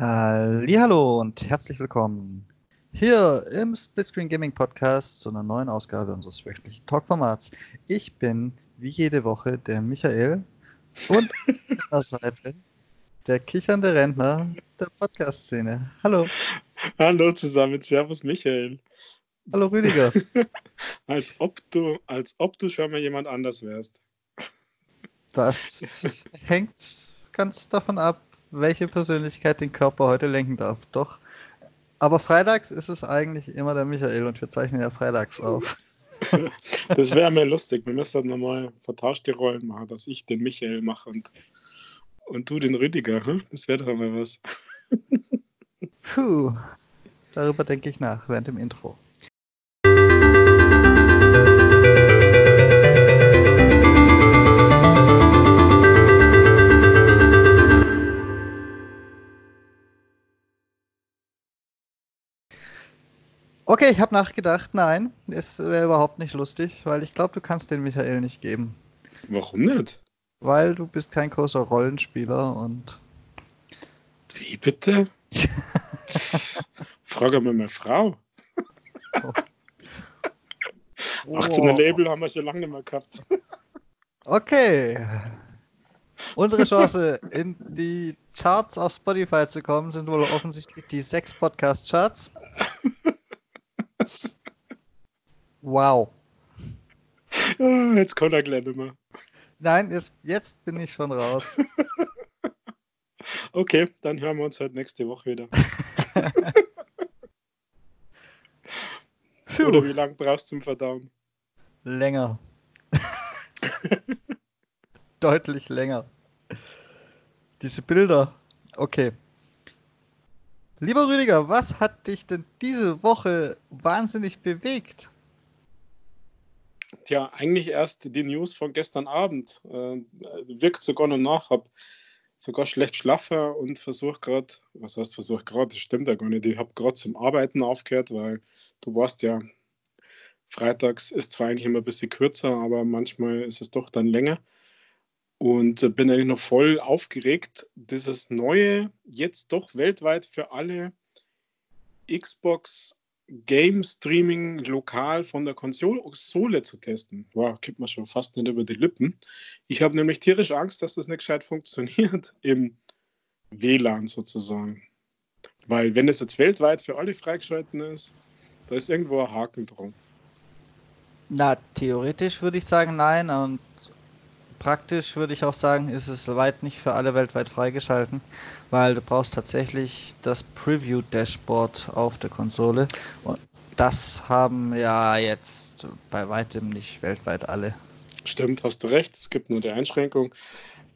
Hallo und herzlich willkommen hier im Splitscreen Gaming Podcast zu einer neuen Ausgabe unseres wöchentlichen Talkformats. Ich bin wie jede Woche der Michael und an der Seite der kichernde Rentner der Podcast-Szene. Hallo. Hallo zusammen, Servus Michael. Hallo Rüdiger. als, ob du, als ob du schon mal jemand anders wärst. Das hängt ganz davon ab, welche Persönlichkeit den Körper heute lenken darf. Doch. Aber freitags ist es eigentlich immer der Michael und wir zeichnen ja freitags auf. das wäre mir lustig. Wir müssen nochmal vertauschte Rollen machen, dass ich den Michael mache und, und du den Rüdiger. Hm? Das wäre doch mal was. Puh. Darüber denke ich nach während dem Intro. Okay, ich habe nachgedacht, nein, es wäre überhaupt nicht lustig, weil ich glaube, du kannst den Michael nicht geben. Warum nicht? Weil du bist kein großer Rollenspieler und. Wie bitte? Frage mal meine Frau. Oh. 18er Label haben wir schon lange nicht mehr gehabt. Okay. Unsere Chance, in die Charts auf Spotify zu kommen, sind wohl offensichtlich die sechs Podcast-Charts. Wow. Jetzt kommt er gleich mehr. Nein, jetzt, jetzt bin ich schon raus. okay, dann hören wir uns halt nächste Woche wieder. Oder wie lange brauchst du zum Verdauen? Länger. Deutlich länger. Diese Bilder. Okay. Lieber Rüdiger, was hat dich denn diese Woche wahnsinnig bewegt? Tja, eigentlich erst die News von gestern Abend. Äh, wirkt sogar noch nach. Hab sogar schlecht schlafen und versuche gerade, was heißt versuche gerade, das stimmt ja gar nicht. Ich habe gerade zum Arbeiten aufgehört, weil du weißt ja, freitags ist zwar eigentlich immer ein bisschen kürzer, aber manchmal ist es doch dann länger. Und bin eigentlich noch voll aufgeregt, dieses neue, jetzt doch weltweit für alle Xbox Game Streaming lokal von der Konsole zu testen. Wow, gibt man schon fast nicht über die Lippen. Ich habe nämlich tierisch Angst, dass das nicht gescheit funktioniert im WLAN sozusagen. Weil wenn es jetzt weltweit für alle freigeschalten ist, da ist irgendwo ein Haken drum. Na, theoretisch würde ich sagen nein und praktisch würde ich auch sagen, ist es weit nicht für alle weltweit freigeschalten, weil du brauchst tatsächlich das Preview-Dashboard auf der Konsole. Und das haben ja jetzt bei weitem nicht weltweit alle. Stimmt, hast du recht. Es gibt nur die Einschränkung.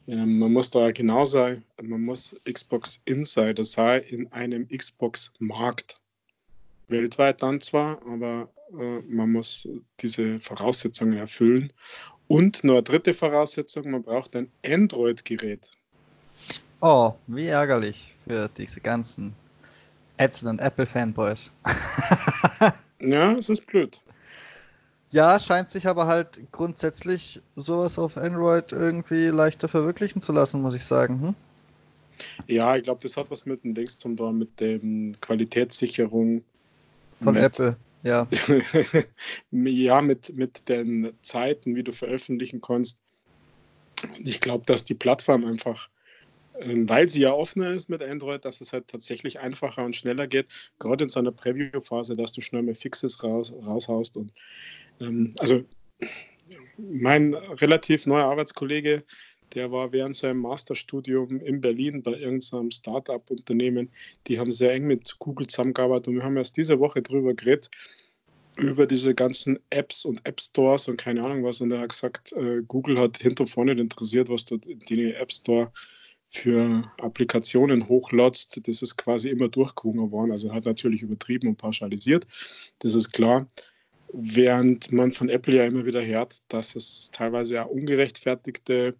Ähm, man muss da genau sein, man muss Xbox Insider sein in einem Xbox-Markt. Weltweit dann zwar, aber äh, man muss diese Voraussetzungen erfüllen. Und nur eine dritte Voraussetzung, man braucht ein Android-Gerät. Oh, wie ärgerlich für diese ganzen ätzenden Apple-Fanboys. ja, es ist blöd. Ja, scheint sich aber halt grundsätzlich sowas auf Android irgendwie leichter verwirklichen zu lassen, muss ich sagen. Hm? Ja, ich glaube, das hat was mit dem Dings zu tun, mit der Qualitätssicherung. Von mit, Apple. Ja. ja, mit, mit den Zeiten, wie du veröffentlichen kannst. Ich glaube, dass die Plattform einfach, ähm, weil sie ja offener ist mit Android, dass es halt tatsächlich einfacher und schneller geht, gerade in so einer Preview-Phase, dass du schnell mehr Fixes raus, raushaust. Und ähm, also mein relativ neuer Arbeitskollege, der war während seinem Masterstudium in Berlin bei irgendeinem Startup-Unternehmen. Die haben sehr eng mit Google zusammengearbeitet und wir haben erst diese Woche drüber geredet, über diese ganzen Apps und App Stores und keine Ahnung was. Und er hat gesagt, äh, Google hat hinter vorne interessiert, was dort in den App Store für Applikationen hochlotzt. Das ist quasi immer durchgewungen worden. Also hat natürlich übertrieben und pauschalisiert. Das ist klar. Während man von Apple ja immer wieder hört, dass es teilweise ja ungerechtfertigte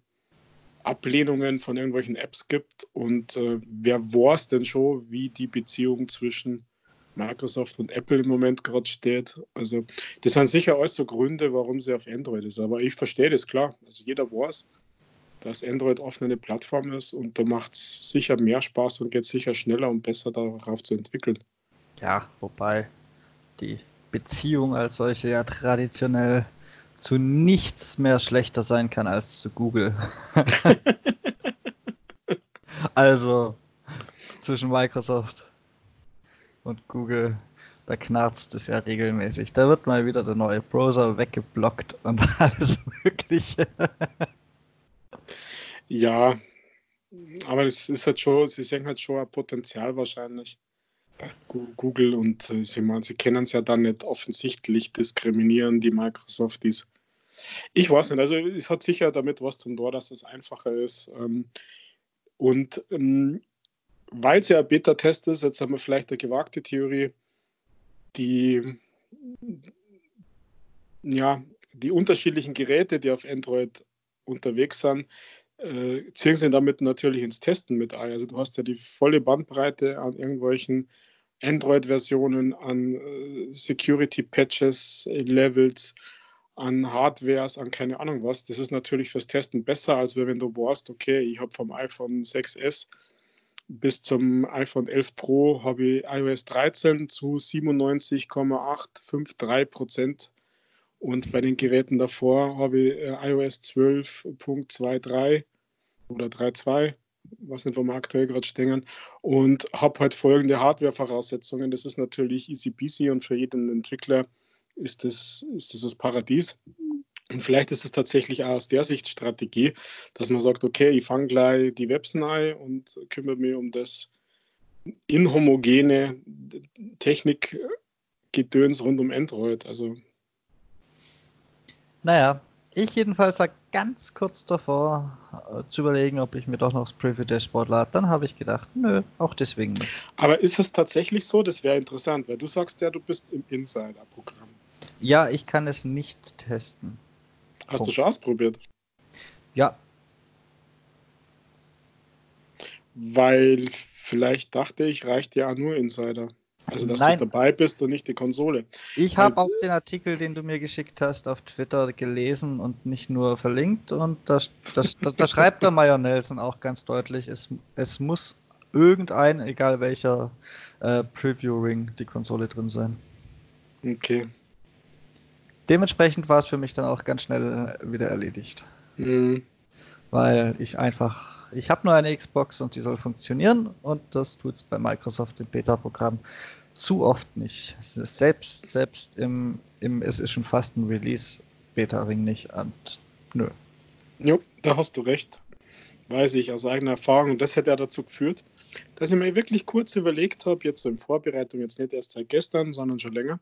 Ablehnungen von irgendwelchen Apps gibt. Und äh, wer weiß denn schon, wie die Beziehung zwischen Microsoft und Apple im Moment gerade steht? Also, das sind sicher alles so Gründe, warum sie auf Android ist. Aber ich verstehe das klar. Also, jeder weiß, dass Android oft eine Plattform ist und da macht es sicher mehr Spaß und geht sicher schneller und besser darauf zu entwickeln. Ja, wobei die Beziehung als solche ja traditionell zu nichts mehr schlechter sein kann als zu Google. also zwischen Microsoft und Google, da knarzt es ja regelmäßig. Da wird mal wieder der neue Browser weggeblockt und alles Mögliche. ja, aber es ist halt schon, sie sehen halt schon ein Potenzial wahrscheinlich. Google und äh, sie, sie kennen es ja dann nicht offensichtlich diskriminieren, die Microsoft ist. Ich weiß nicht, also es hat sicher damit was zu tun, dass es einfacher ist. Ähm, und ähm, weil es ja ein Beta-Test ist, jetzt haben wir vielleicht eine gewagte Theorie, die, ja, die unterschiedlichen Geräte, die auf Android unterwegs sind, äh, ziehen sie damit natürlich ins Testen mit ein. Also du hast ja die volle Bandbreite an irgendwelchen Android-Versionen, an äh, Security-Patches, Levels, an Hardwares, an keine Ahnung was. Das ist natürlich fürs Testen besser, als wenn du weißt, okay, ich habe vom iPhone 6S bis zum iPhone 11 Pro habe ich iOS 13 zu 97,853 Prozent und bei den Geräten davor habe ich äh, iOS 12.23 oder 3.2, was nicht, wo wir aktuell gerade stehen, und habe halt folgende Hardware-Voraussetzungen. Das ist natürlich easy peasy und für jeden Entwickler ist das, ist das das Paradies. Und vielleicht ist es tatsächlich auch aus der Sicht Strategie, dass man sagt, okay, ich fange gleich die Websen ein und kümmere mich um das inhomogene Technikgedöns rund um Android. Also naja, ich jedenfalls war ganz kurz davor äh, zu überlegen, ob ich mir doch noch das Preview Dashboard lade. Dann habe ich gedacht, nö, auch deswegen nicht. Aber ist es tatsächlich so? Das wäre interessant, weil du sagst ja, du bist im Insider-Programm. Ja, ich kann es nicht testen. Hast Punkt. du schon ausprobiert? Ja. Weil vielleicht dachte ich, reicht ja nur Insider. Also, dass Nein. du dabei bist und nicht die Konsole. Ich habe auch den Artikel, den du mir geschickt hast, auf Twitter gelesen und nicht nur verlinkt. Und da, da, da schreibt der Meyer Nelson auch ganz deutlich, es, es muss irgendein, egal welcher äh, Preview-Ring, die Konsole drin sein. Okay. Dementsprechend war es für mich dann auch ganz schnell wieder erledigt. Mhm. Weil ich einfach ich habe nur eine Xbox und die soll funktionieren und das tut es bei Microsoft im Beta-Programm zu oft nicht. Selbst, selbst im, im, es ist schon fast ein Release-Beta-Ring nicht und nö. Jo, da hast du recht. Weiß ich aus eigener Erfahrung. Und das hätte ja dazu geführt, dass ich mir wirklich kurz überlegt habe, jetzt so in Vorbereitung, jetzt nicht erst seit gestern, sondern schon länger,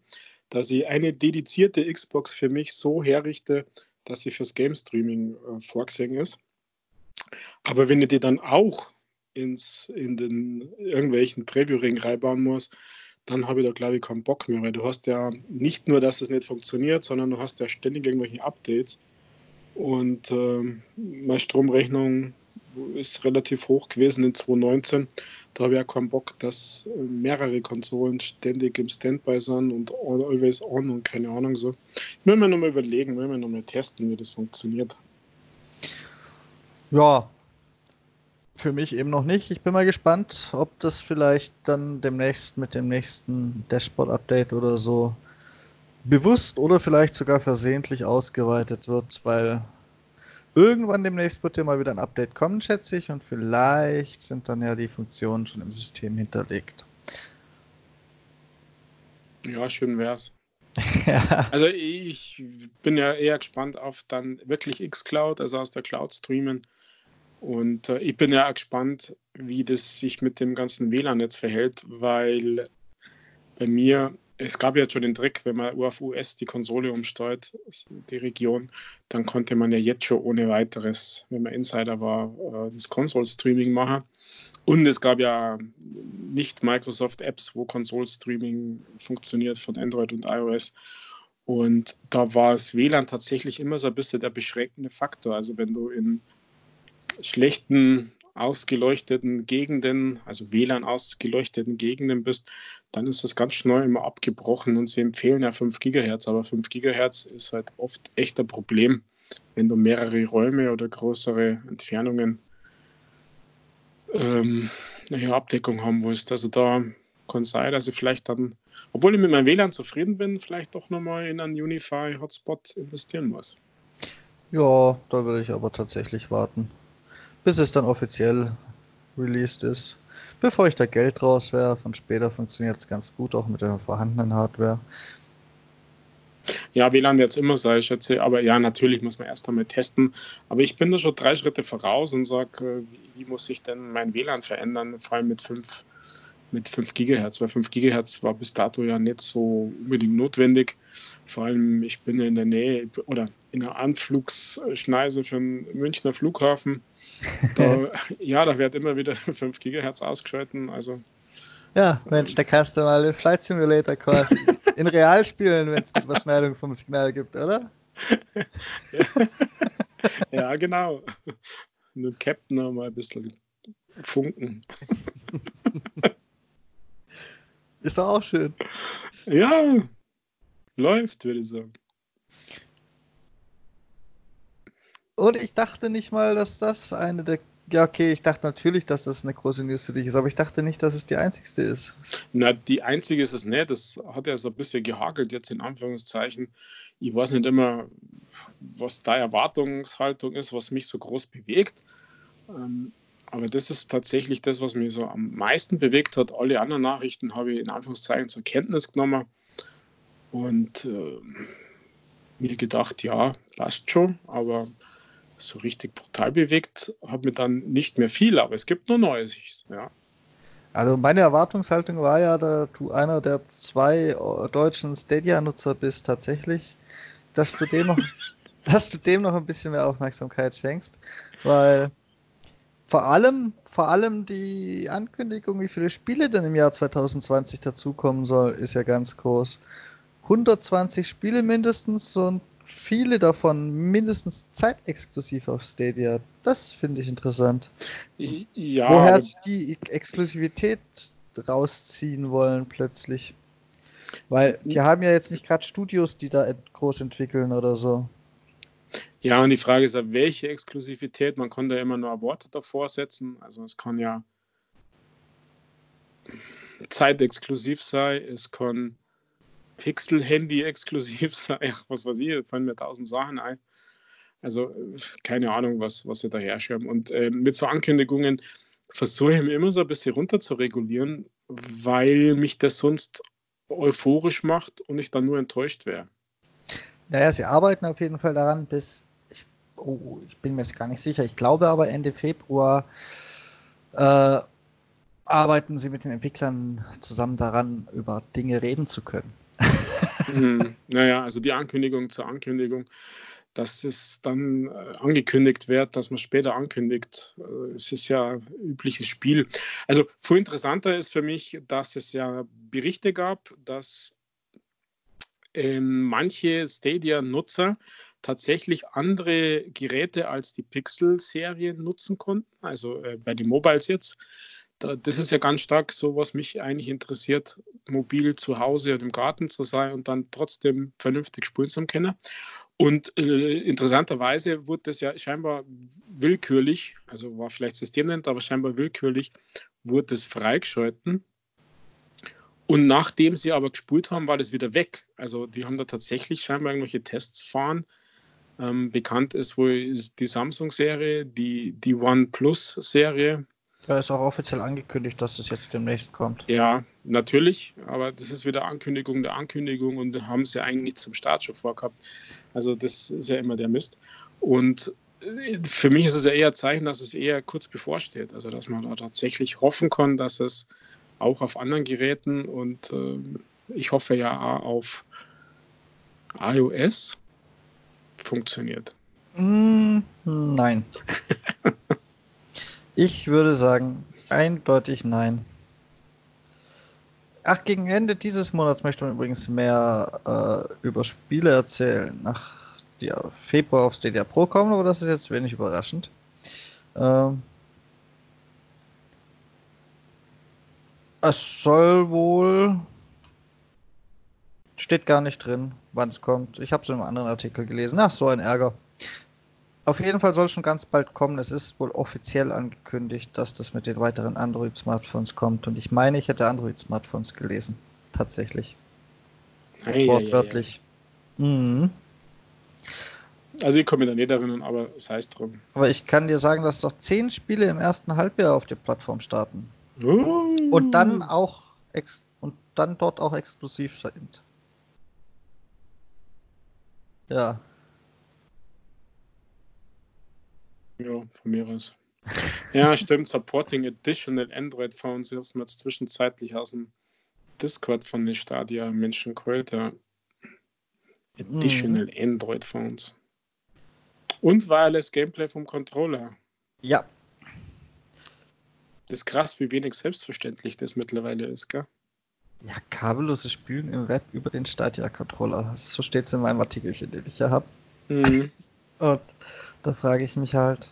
dass ich eine dedizierte Xbox für mich so herrichte, dass sie fürs Game Streaming äh, vorgesehen ist. Aber wenn du dir dann auch ins, in den irgendwelchen Preview-Ring reinbauen musst, dann habe ich da, glaube ich, keinen Bock mehr, weil du hast ja nicht nur, dass es nicht funktioniert, sondern du hast ja ständig irgendwelche Updates. Und äh, meine Stromrechnung ist relativ hoch gewesen in 2019. Da habe ich auch keinen Bock, dass mehrere Konsolen ständig im Standby sind und always on und keine Ahnung so. Ich will mir nochmal überlegen, will mir nochmal testen, wie das funktioniert. Ja, für mich eben noch nicht. Ich bin mal gespannt, ob das vielleicht dann demnächst mit dem nächsten Dashboard-Update oder so bewusst oder vielleicht sogar versehentlich ausgeweitet wird, weil irgendwann demnächst wird ja mal wieder ein Update kommen, schätze ich, und vielleicht sind dann ja die Funktionen schon im System hinterlegt. Ja, schön wär's. ja. Also ich bin ja eher gespannt auf dann wirklich xCloud, also aus der Cloud streamen. Und äh, ich bin ja auch gespannt, wie das sich mit dem ganzen WLAN jetzt verhält, weil bei mir, es gab ja schon den Trick, wenn man auf US die Konsole umsteuert, die Region, dann konnte man ja jetzt schon ohne weiteres, wenn man Insider war, äh, das Console-Streaming machen. Und es gab ja nicht Microsoft-Apps, wo Console-Streaming funktioniert von Android und iOS. Und da war das WLAN tatsächlich immer so ein bisschen der beschränkende Faktor. Also wenn du in schlechten ausgeleuchteten Gegenden, also WLAN ausgeleuchteten Gegenden bist, dann ist das ganz schnell immer abgebrochen und sie empfehlen ja 5 GHz, aber 5 GHz ist halt oft echt ein Problem. wenn du mehrere Räume oder größere Entfernungen ähm, eine Abdeckung haben willst. Also da kann sein, dass ich vielleicht dann, obwohl ich mit meinem WLAN zufrieden bin, vielleicht doch nochmal in einen Unify-Hotspot investieren muss. Ja, da würde ich aber tatsächlich warten, bis es dann offiziell released ist. Bevor ich da Geld rauswerfe und später funktioniert es ganz gut auch mit der vorhandenen Hardware. Ja, WLAN wird es immer sein, ich schätze. Aber ja, natürlich muss man erst einmal testen. Aber ich bin da schon drei Schritte voraus und sage, äh, wie, muss sich denn mein WLAN verändern, vor allem mit 5 mit 5 GHz, weil 5 GHz war bis dato ja nicht so unbedingt notwendig. Vor allem, ich bin in der Nähe oder in der Anflugsschneise für den Münchner Flughafen. Da, ja, da wird immer wieder 5 GHz ausgeschalten. Also, ja, Mensch, da kannst du mal den Flight Simulator quasi in real spielen, wenn es eine Überschneidung vom Signal gibt, oder? ja, ja genau. Mit dem Captain noch mal ein bisschen funken. Ist doch auch schön. Ja, läuft, würde ich sagen. Und ich dachte nicht mal, dass das eine der. Ja, okay, ich dachte natürlich, dass das eine große News für dich ist, aber ich dachte nicht, dass es die einzigste ist. Na, die einzige ist es nicht. Das hat ja so ein bisschen gehagelt jetzt in Anführungszeichen. Ich weiß nicht immer, was da Erwartungshaltung ist, was mich so groß bewegt. Ähm, aber das ist tatsächlich das, was mich so am meisten bewegt hat. Alle anderen Nachrichten habe ich in Anführungszeichen zur Kenntnis genommen und äh, mir gedacht, ja, passt schon, aber so richtig brutal bewegt hat mir dann nicht mehr viel, aber es gibt nur Neues. Ja. Also meine Erwartungshaltung war ja, dass du einer der zwei deutschen Stadia-Nutzer bist tatsächlich, dass du dem noch, dass du dem noch ein bisschen mehr Aufmerksamkeit schenkst, weil vor allem, vor allem die Ankündigung, wie viele Spiele denn im Jahr 2020 dazukommen soll, ist ja ganz groß. 120 Spiele mindestens und viele davon mindestens zeitexklusiv auf Stadia. Das finde ich interessant. Ja, Woher sie die Exklusivität rausziehen wollen plötzlich. Weil die haben ja jetzt nicht gerade Studios, die da groß entwickeln oder so. Ja, und die Frage ist ja, welche Exklusivität? Man kann da immer nur Worte davor setzen. Also es kann ja zeitexklusiv sein, es kann Pixel-Handy exklusiv sein, was weiß ich, fallen mir tausend Sachen ein. Also keine Ahnung, was, was sie da herschirmen. Und äh, mit so Ankündigungen versuche ich mir immer so ein bisschen runter zu regulieren, weil mich das sonst euphorisch macht und ich dann nur enttäuscht wäre. Naja, sie arbeiten auf jeden Fall daran, bis oh, ich bin mir jetzt gar nicht sicher, ich glaube aber Ende Februar äh, arbeiten sie mit den Entwicklern zusammen daran, über Dinge reden zu können. Hm, naja, also die Ankündigung zur Ankündigung, dass es dann äh, angekündigt wird, dass man später ankündigt. Äh, es ist ja übliches Spiel. Also viel interessanter ist für mich, dass es ja Berichte gab, dass ähm, manche Stadia-Nutzer tatsächlich andere Geräte als die Pixel-Serie nutzen konnten, also äh, bei den Mobiles jetzt. Da, das ist ja ganz stark so, was mich eigentlich interessiert, mobil zu Hause und im Garten zu sein und dann trotzdem vernünftig spielen zu können. Und äh, interessanterweise wurde das ja scheinbar willkürlich, also war vielleicht systemnend, aber scheinbar willkürlich, wurde es freigeschalten. Und nachdem sie aber gespult haben, war das wieder weg. Also die haben da tatsächlich scheinbar irgendwelche Tests fahren, ähm, bekannt ist wohl die Samsung-Serie, die, die OnePlus-Serie. Da ist auch offiziell angekündigt, dass es jetzt demnächst kommt. Ja, natürlich, aber das ist wieder Ankündigung der Ankündigung und haben sie eigentlich zum Start schon vorgehabt. Also das ist ja immer der Mist. Und äh, für mich ist es ja eher ein Zeichen, dass es eher kurz bevorsteht. Also dass man da tatsächlich hoffen kann, dass es auch auf anderen Geräten und äh, ich hoffe ja auf iOS funktioniert? Mm, nein. ich würde sagen, eindeutig nein. Ach, gegen Ende dieses Monats möchte man übrigens mehr äh, über Spiele erzählen, nach die Februar auf Stadia Pro kommen, aber das ist jetzt wenig überraschend. Ähm, es soll wohl Steht gar nicht drin, wann es kommt. Ich habe es in einem anderen Artikel gelesen. Ach, so ein Ärger. Auf jeden Fall soll schon ganz bald kommen. Es ist wohl offiziell angekündigt, dass das mit den weiteren Android-Smartphones kommt. Und ich meine, ich hätte Android-Smartphones gelesen. Tatsächlich. Ei, Wortwörtlich. Ei, ei, mhm. Also ich komme da nicht erinnern, aber es drum. Aber ich kann dir sagen, dass doch zehn Spiele im ersten Halbjahr auf der Plattform starten. Oh. Und dann auch und dann dort auch exklusiv sind. Ja. Ja, von mir aus. ja, stimmt. Supporting additional Android Phones ist mir jetzt zwischenzeitlich aus dem Discord von den Stadia Menschen geholt. Ja. Additional mhm. Android Phones. Und Wireless Gameplay vom Controller. Ja. Das ist krass, wie wenig selbstverständlich das mittlerweile ist, gell? Ja, kabelloses Spielen im Web über den Stadia-Controller. So steht es in meinem Artikelchen, den ich hier habe. Mhm. Und da frage ich mich halt,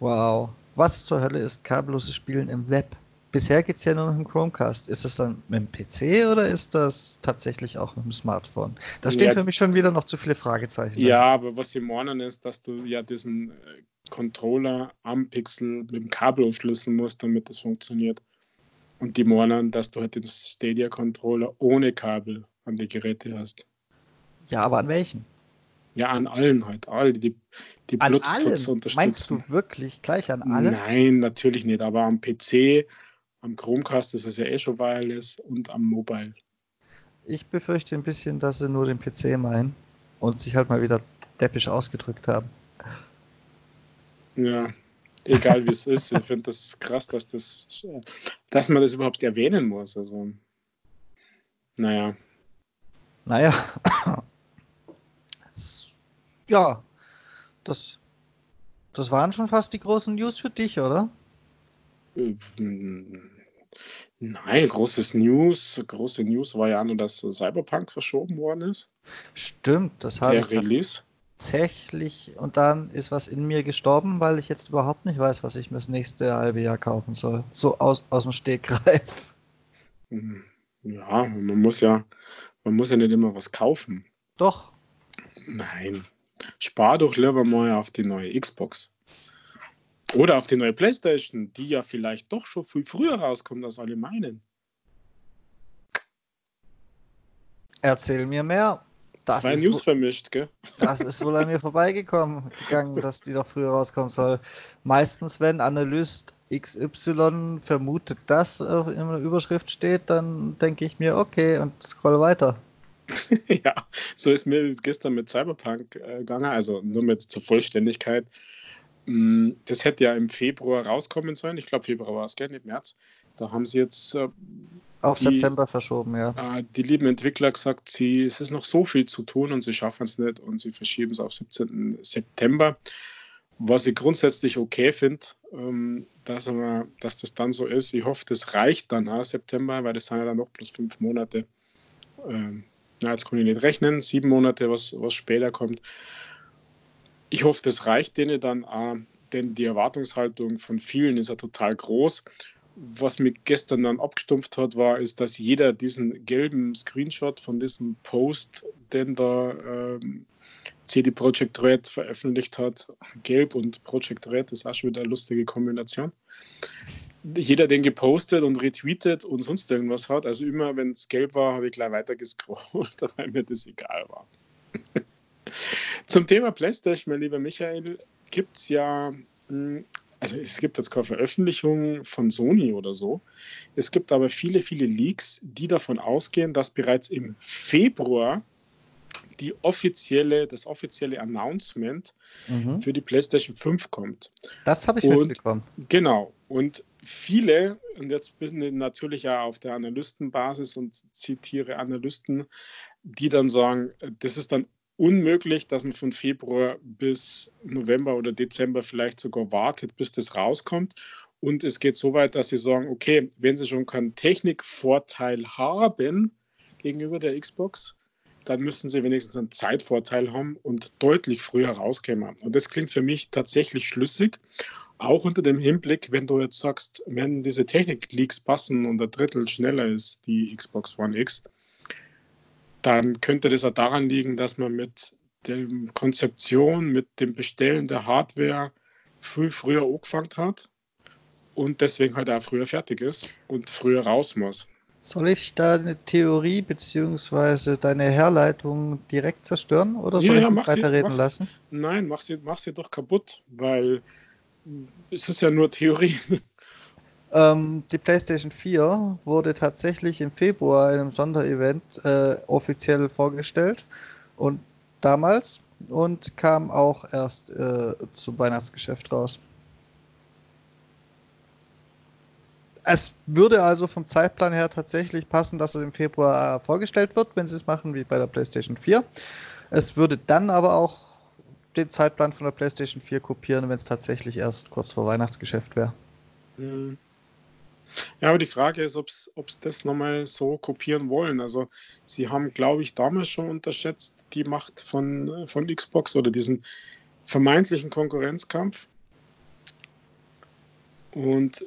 wow, was zur Hölle ist kabelloses Spielen im Web? Bisher geht es ja nur mit dem Chromecast. Ist das dann mit dem PC oder ist das tatsächlich auch mit dem Smartphone? Da stehen ja, für mich schon wieder noch zu viele Fragezeichen. Ja, da. aber was sie meinen ist, dass du ja diesen äh, Controller am Pixel mit dem Kabel umschlüsseln musst, damit das funktioniert. Und die meinen, dass du halt den Stadia-Controller ohne Kabel an die Geräte hast. Ja, aber an welchen? Ja, an allen halt. All die, die an Bluetooth unterstützen. Meinst du wirklich gleich an allen? Nein, natürlich nicht. Aber am PC, am Chromecast ist es ja eh schon wireless und am Mobile. Ich befürchte ein bisschen, dass sie nur den PC meinen und sich halt mal wieder deppisch ausgedrückt haben. Ja, egal wie es ist. Ich finde das krass, dass, das, dass man das überhaupt erwähnen muss. Also, naja. Naja. ja, das, das waren schon fast die großen News für dich, oder? Nein, großes News, große News war ja nur, dass Cyberpunk verschoben worden ist. Stimmt, das hat Der Release. Tatsächlich, und dann ist was in mir gestorben, weil ich jetzt überhaupt nicht weiß, was ich mir das nächste halbe Jahr kaufen soll. So aus, aus dem Stegreif. Hm, ja, man muss ja, man muss ja nicht immer was kaufen. Doch. Nein. Spar doch lieber mal auf die neue Xbox. Oder auf die neue Playstation, die ja vielleicht doch schon viel früher rauskommt, als alle meinen. Erzähl mir mehr. Das Zwei News vermischt, gell? Das ist wohl an mir vorbeigekommen, gegangen, dass die doch früher rauskommen soll. Meistens, wenn Analyst XY vermutet, dass in der Überschrift steht, dann denke ich mir, okay, und scroll weiter. ja, so ist mir gestern mit Cyberpunk äh, gegangen, also nur mit zur Vollständigkeit. Mm, das hätte ja im Februar rauskommen sollen. Ich glaube, Februar war es, gell? Nicht März. Da haben sie jetzt. Äh, Auf die, September verschoben, ja. Äh, die lieben Entwickler gesagt, sie, es ist noch so viel zu tun und sie schaffen es nicht und sie verschieben es auf 17. September. Was ich grundsätzlich okay finde, ähm, dass, dass das dann so ist. Ich hoffe, das reicht dann auch September, weil das sind ja dann noch plus fünf Monate. Ähm, na, jetzt nicht rechnen, sieben Monate, was, was später kommt. Ich hoffe, das reicht denen dann auch, denn die Erwartungshaltung von vielen ist ja total groß. Was mich gestern dann abgestumpft hat, war, ist, dass jeder diesen gelben Screenshot von diesem Post, den da ähm, CD Projekt Red veröffentlicht hat, gelb und Project Red, ist auch schon wieder eine lustige Kombination jeder den gepostet und retweetet und sonst irgendwas hat. Also immer, wenn es gelb war, habe ich gleich weiter gescrollt, weil mir das egal war. Zum Thema PlayStation, mein lieber Michael, gibt es ja, hm, also es gibt jetzt keine Veröffentlichung von Sony oder so. Es gibt aber viele, viele Leaks, die davon ausgehen, dass bereits im Februar die offizielle, das offizielle Announcement mhm. für die PlayStation 5 kommt. Das habe ich und, mitbekommen. Genau. Und viele, und jetzt bin ich natürlich ja auf der Analystenbasis und zitiere Analysten, die dann sagen, das ist dann unmöglich, dass man von Februar bis November oder Dezember vielleicht sogar wartet, bis das rauskommt. Und es geht so weit, dass sie sagen, okay, wenn sie schon keinen Technikvorteil haben gegenüber der Xbox, dann müssen sie wenigstens einen Zeitvorteil haben und deutlich früher rauskommen. Und das klingt für mich tatsächlich schlüssig. Auch unter dem Hinblick, wenn du jetzt sagst, wenn diese Technik-Leaks passen und ein Drittel schneller ist, die Xbox One X, dann könnte das auch daran liegen, dass man mit der Konzeption, mit dem Bestellen der Hardware viel früher angefangen hat und deswegen halt auch früher fertig ist und früher raus muss. Soll ich da eine Theorie bzw. deine Herleitung direkt zerstören oder soll Ja, ja, ich sie, weiterreden mach's. lassen? Nein, mach sie, mach sie doch kaputt, weil es ist ja nur Theorie. Ähm, die PlayStation 4 wurde tatsächlich im Februar in einem Sonderevent äh, offiziell vorgestellt und damals und kam auch erst äh, zum Weihnachtsgeschäft raus. Es würde also vom Zeitplan her tatsächlich passen, dass es im Februar vorgestellt wird, wenn sie es machen wie bei der PlayStation 4. Es würde dann aber auch den Zeitplan von der PlayStation 4 kopieren, wenn es tatsächlich erst kurz vor Weihnachtsgeschäft wäre. Ja, aber die Frage ist, ob sie das nochmal so kopieren wollen. Also sie haben, glaube ich, damals schon unterschätzt die Macht von, von Xbox oder diesen vermeintlichen Konkurrenzkampf. Und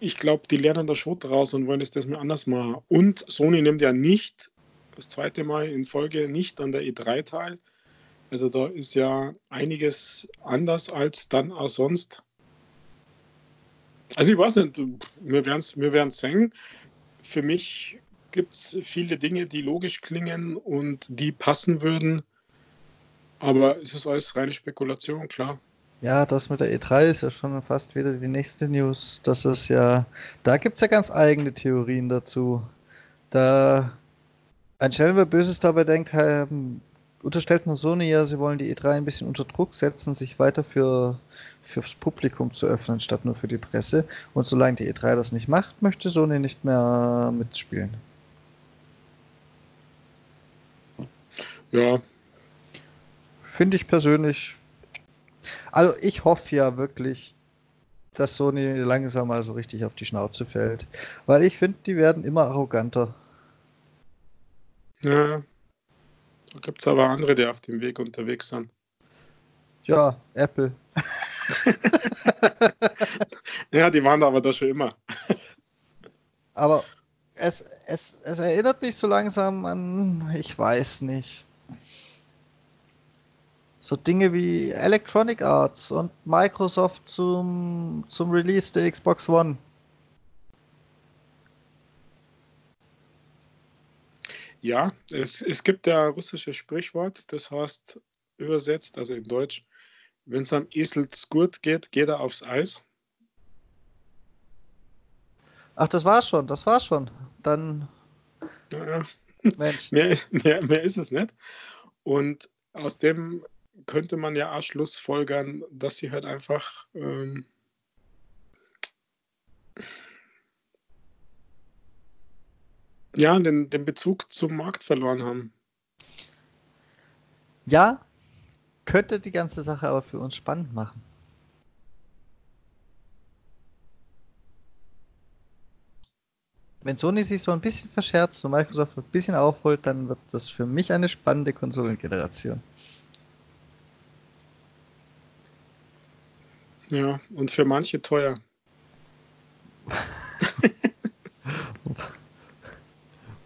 ich glaube, die lernen da schon draus und wollen es das mal anders machen. Und Sony nimmt ja nicht das zweite Mal in Folge nicht an der E3 teil. Also da ist ja einiges anders als dann auch sonst. Also ich weiß nicht, wir werden es wir werden's sehen. Für mich gibt es viele Dinge, die logisch klingen und die passen würden. Aber es ist alles reine Spekulation, klar. Ja, das mit der E3 ist ja schon fast wieder die nächste News. Das ist ja, da gibt es ja ganz eigene Theorien dazu. Da ein wer Böses dabei denkt, unterstellt man Sony ja, sie wollen die E3 ein bisschen unter Druck setzen, sich weiter für fürs Publikum zu öffnen, statt nur für die Presse. Und solange die E3 das nicht macht, möchte Sony nicht mehr mitspielen. Ja, Finde ich persönlich. Also ich hoffe ja wirklich, dass Sony langsam mal so richtig auf die Schnauze fällt. Weil ich finde, die werden immer arroganter. ja. Da gibt es aber andere, die auf dem Weg unterwegs sind. Ja, Apple. Ja, die waren aber da schon immer. Aber es, es, es erinnert mich so langsam an, ich weiß nicht. So Dinge wie Electronic Arts und Microsoft zum, zum Release der Xbox One. Ja, es, es gibt ja russische Sprichwort, das heißt übersetzt, also in Deutsch, wenn es am Esel gut geht, geht er aufs Eis. Ach, das war's schon, das war's schon. Dann, Ja, Mensch. mehr, ist- mehr, mehr ist es nicht. Und aus dem könnte man ja auch schlussfolgern, dass sie halt einfach ähm, ja, den, den Bezug zum Markt verloren haben. Ja, könnte die ganze Sache aber für uns spannend machen. Wenn Sony sich so ein bisschen verscherzt und Microsoft ein bisschen aufholt, dann wird das für mich eine spannende Konsolengeneration. Ja, und für manche teuer.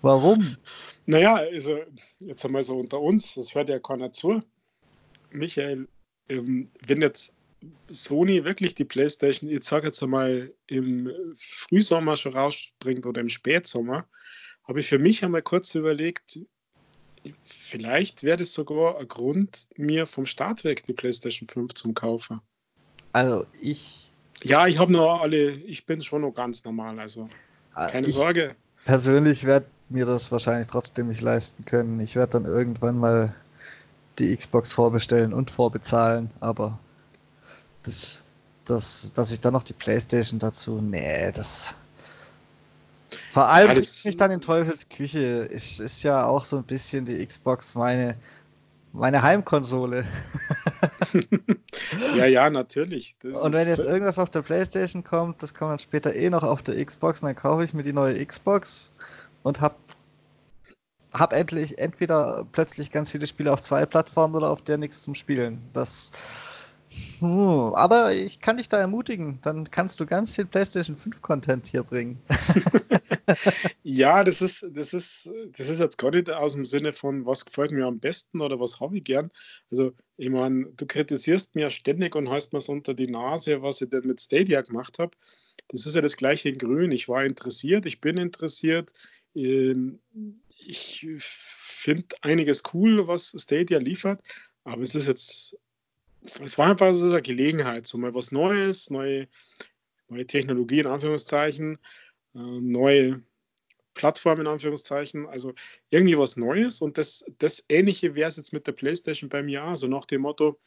Warum? Naja, also jetzt einmal so unter uns, das hört ja keiner zu. Michael, ähm, wenn jetzt Sony wirklich die PlayStation, ich sage jetzt einmal, im Frühsommer schon rausbringt oder im Spätsommer, habe ich für mich einmal kurz überlegt, vielleicht wäre das sogar ein Grund, mir vom Start weg die PlayStation 5 zum Kaufen. Also ich, Ja, ich habe nur alle, ich bin schon noch ganz normal, also keine ich Sorge. persönlich werde mir das wahrscheinlich trotzdem nicht leisten können. Ich werde dann irgendwann mal die Xbox vorbestellen und vorbezahlen, aber das, das, dass ich dann noch die Playstation dazu, nee, das. Vor allem Ja, das- mich dann in Teufels Küche. Es ist ja auch so ein bisschen die Xbox meine, meine Heimkonsole. Ja, ja, natürlich. Und wenn jetzt irgendwas auf der Playstation kommt, das kommt dann später eh noch auf der Xbox, und dann kaufe ich mir die neue Xbox und hab, hab endlich entweder plötzlich ganz viele Spiele auf zwei Plattformen oder auf der nichts zum Spielen. Das Hm, aber ich kann dich da ermutigen. Dann kannst du ganz viel PlayStation 5 Content hier bringen. ja, das ist, das ist, das ist jetzt gar nicht aus dem Sinne von, was gefällt mir am besten oder was habe ich gern. Also, ich meine, du kritisierst mir ständig und heißt mir unter die Nase, was ich denn mit Stadia gemacht habe. Das ist ja das gleiche in Grün. Ich war interessiert, ich bin interessiert. Ähm, ich finde einiges cool, was Stadia liefert, aber es ist jetzt, es war einfach so eine Gelegenheit, so mal was Neues, neue, neue Technologie in Anführungszeichen, äh, neue Plattform in Anführungszeichen, also irgendwie was Neues und das, das Ähnliche wäre es jetzt mit der PlayStation beim Jahr, so nach dem Motto,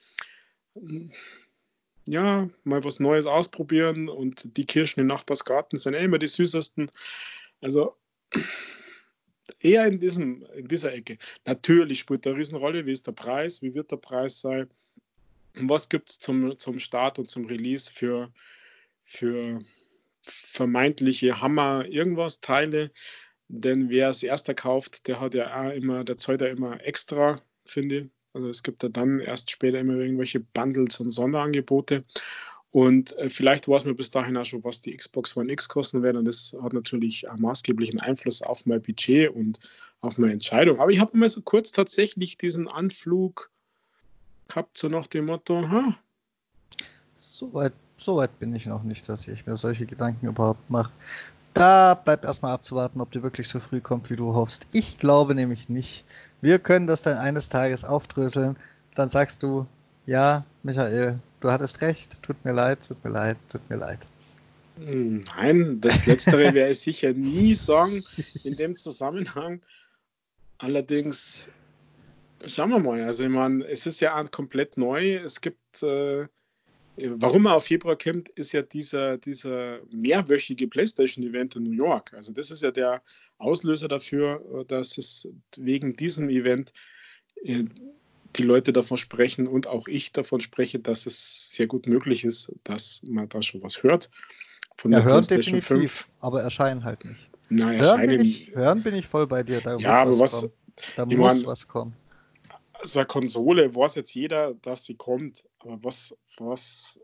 ja, mal was Neues ausprobieren und die Kirschen im Nachbarsgarten sind eh immer die süßesten. Also eher in, diesem, in dieser Ecke. Natürlich spielt eine Riesenrolle, wie ist der Preis, wie wird der Preis sein, was gibt es zum, zum Start und zum Release für, für vermeintliche Hammer irgendwas Teile. Denn wer es erster kauft, der hat ja auch immer, der zahlt ja immer extra, finde ich. Also es gibt ja dann erst später immer irgendwelche Bundles und Sonderangebote. Und äh, vielleicht weiß man bis dahin auch schon, was die Xbox One X kosten werden. Und das hat natürlich einen maßgeblichen Einfluss auf mein Budget und auf meine Entscheidung. Aber ich habe immer so kurz tatsächlich diesen Anflug gehabt, so nach dem Motto, ha. So weit, so weit bin ich noch nicht, dass ich mir solche Gedanken überhaupt mache. Da bleibt erstmal abzuwarten, ob die wirklich so früh kommt, wie du hoffst. Ich glaube nämlich nicht. Wir können das dann eines Tages aufdröseln. Dann sagst du, ja, Michael, du hattest recht, tut mir leid, tut mir leid, tut mir leid. Nein, das Letztere werde ich sicher nie sagen in dem Zusammenhang. Allerdings, schauen wir mal. Also, ich meine, es ist ja komplett neu. Es gibt, äh, warum er auf Februar kommt, ist ja dieser, dieser mehrwöchige PlayStation-Event in New York. Also, das ist ja der Auslöser dafür, dass es wegen diesem Event äh, die Leute davon sprechen und auch ich davon spreche, dass es sehr gut möglich ist, dass man da schon was hört. Von ja, der hören definitiv, 5. aber erscheinen halt nicht. Na, hören, bin ich, hören bin ich voll bei dir. Da ja, aber was, da muss mein, was kommen. Also Konsole weiß jetzt jeder, dass sie kommt, aber was, was,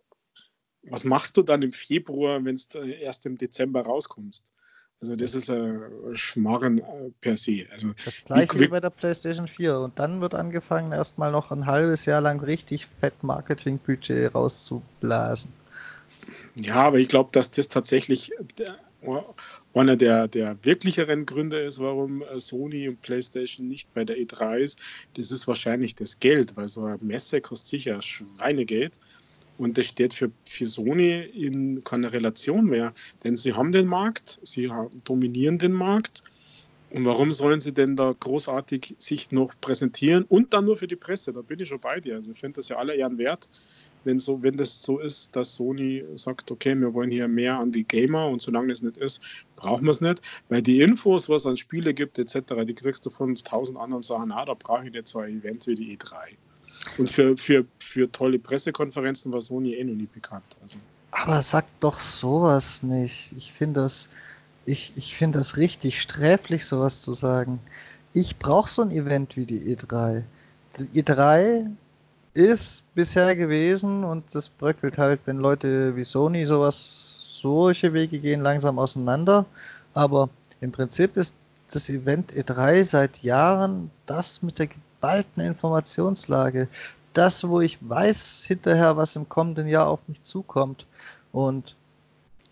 was machst du dann im Februar, wenn es erst im Dezember rauskommst? Also das ist ein Schmarren äh, per se. Also das gleiche wie bei der PlayStation 4. Und dann wird angefangen, erstmal noch ein halbes Jahr lang richtig fett Marketingbudget rauszublasen. Ja, aber ich glaube, dass das tatsächlich der, einer der, der wirklicheren Gründe ist, warum äh, Sony und PlayStation nicht bei der E3 ist. Das ist wahrscheinlich das Geld, weil so eine Messe kostet sicher Schweinegeld. Und das steht für, für Sony in keiner Relation mehr. Denn sie haben den Markt, sie dominieren den Markt. Und warum sollen sie denn da großartig sich noch präsentieren und dann nur für die Presse? Da bin ich schon bei dir. Also ich finde das ja alle Ehren wert, wenn, so, wenn das so ist, dass Sony sagt, okay, wir wollen hier mehr an die Gamer und solange das nicht ist, brauchen wir es nicht. Weil die Infos, was es an Spiele gibt etc., die kriegst du von tausend anderen Sachen, ah, da brauche ich nicht so ein Event wie die E3. Und für, für, für tolle Pressekonferenzen war Sony eh noch nie bekannt. Also. Aber sag doch sowas nicht. Ich finde das, ich, ich finde das richtig sträflich, sowas zu sagen. Ich brauche so ein Event wie die E3. Die E3 ist bisher gewesen und das bröckelt halt, wenn Leute wie Sony sowas, solche Wege gehen langsam auseinander. Aber im Prinzip ist das Event E3 seit Jahren das mit der geballten Informationslage. Das, wo ich weiß hinterher, was im kommenden Jahr auf mich zukommt. Und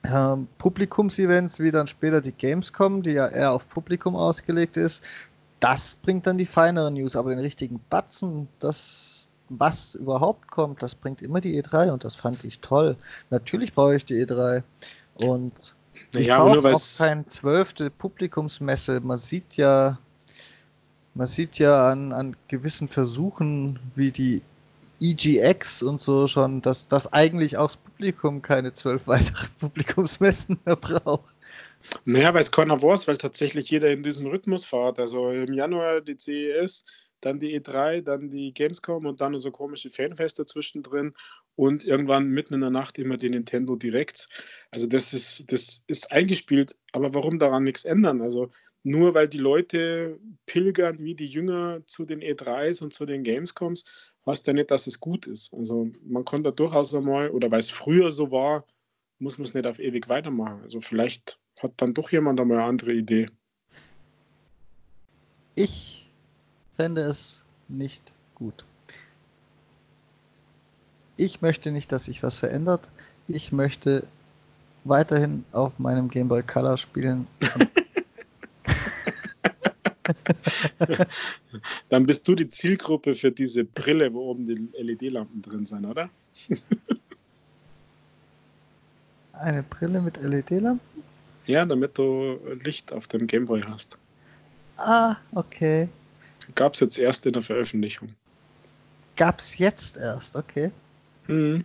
ähm, Publikumsevents, wie dann später die Gamescom, die ja eher auf Publikum ausgelegt ist, das bringt dann die feineren News. Aber den richtigen Batzen, das, was überhaupt kommt, das bringt immer die E3 und das fand ich toll. Natürlich brauche ich die E3. Und ich ja, brauche auch keine zwölfte Publikumsmesse. Man sieht ja, man sieht ja an, an gewissen Versuchen wie die EGX und so schon, dass das eigentlich auch das Publikum keine zwölf weitere Publikumsmessen mehr braucht. Naja, weil es keiner weiß, weil tatsächlich jeder in diesem Rhythmus fährt. Also im Januar die CES, dann die E3, dann die Gamescom und dann so komische Fanfeste zwischendrin und irgendwann mitten in der Nacht immer die Nintendo Direct. Also das ist, das ist eingespielt, aber warum daran nichts ändern? Also nur weil die Leute pilgern wie die Jünger zu den E3s und zu den Gamescoms, heißt ja nicht, dass es gut ist. Also man kann da durchaus einmal, oder weil es früher so war, muss man es nicht auf ewig weitermachen. Also vielleicht hat dann doch jemand einmal eine andere Idee. Ich fände es nicht gut. Ich möchte nicht, dass sich was verändert. Ich möchte weiterhin auf meinem Game Boy Color spielen. Dann bist du die Zielgruppe für diese Brille, wo oben die LED-Lampen drin sind, oder? Eine Brille mit LED-Lampen? Ja, damit du Licht auf dem Gameboy hast. Ah, okay. Gab es jetzt erst in der Veröffentlichung. Gab es jetzt erst, okay. Mhm.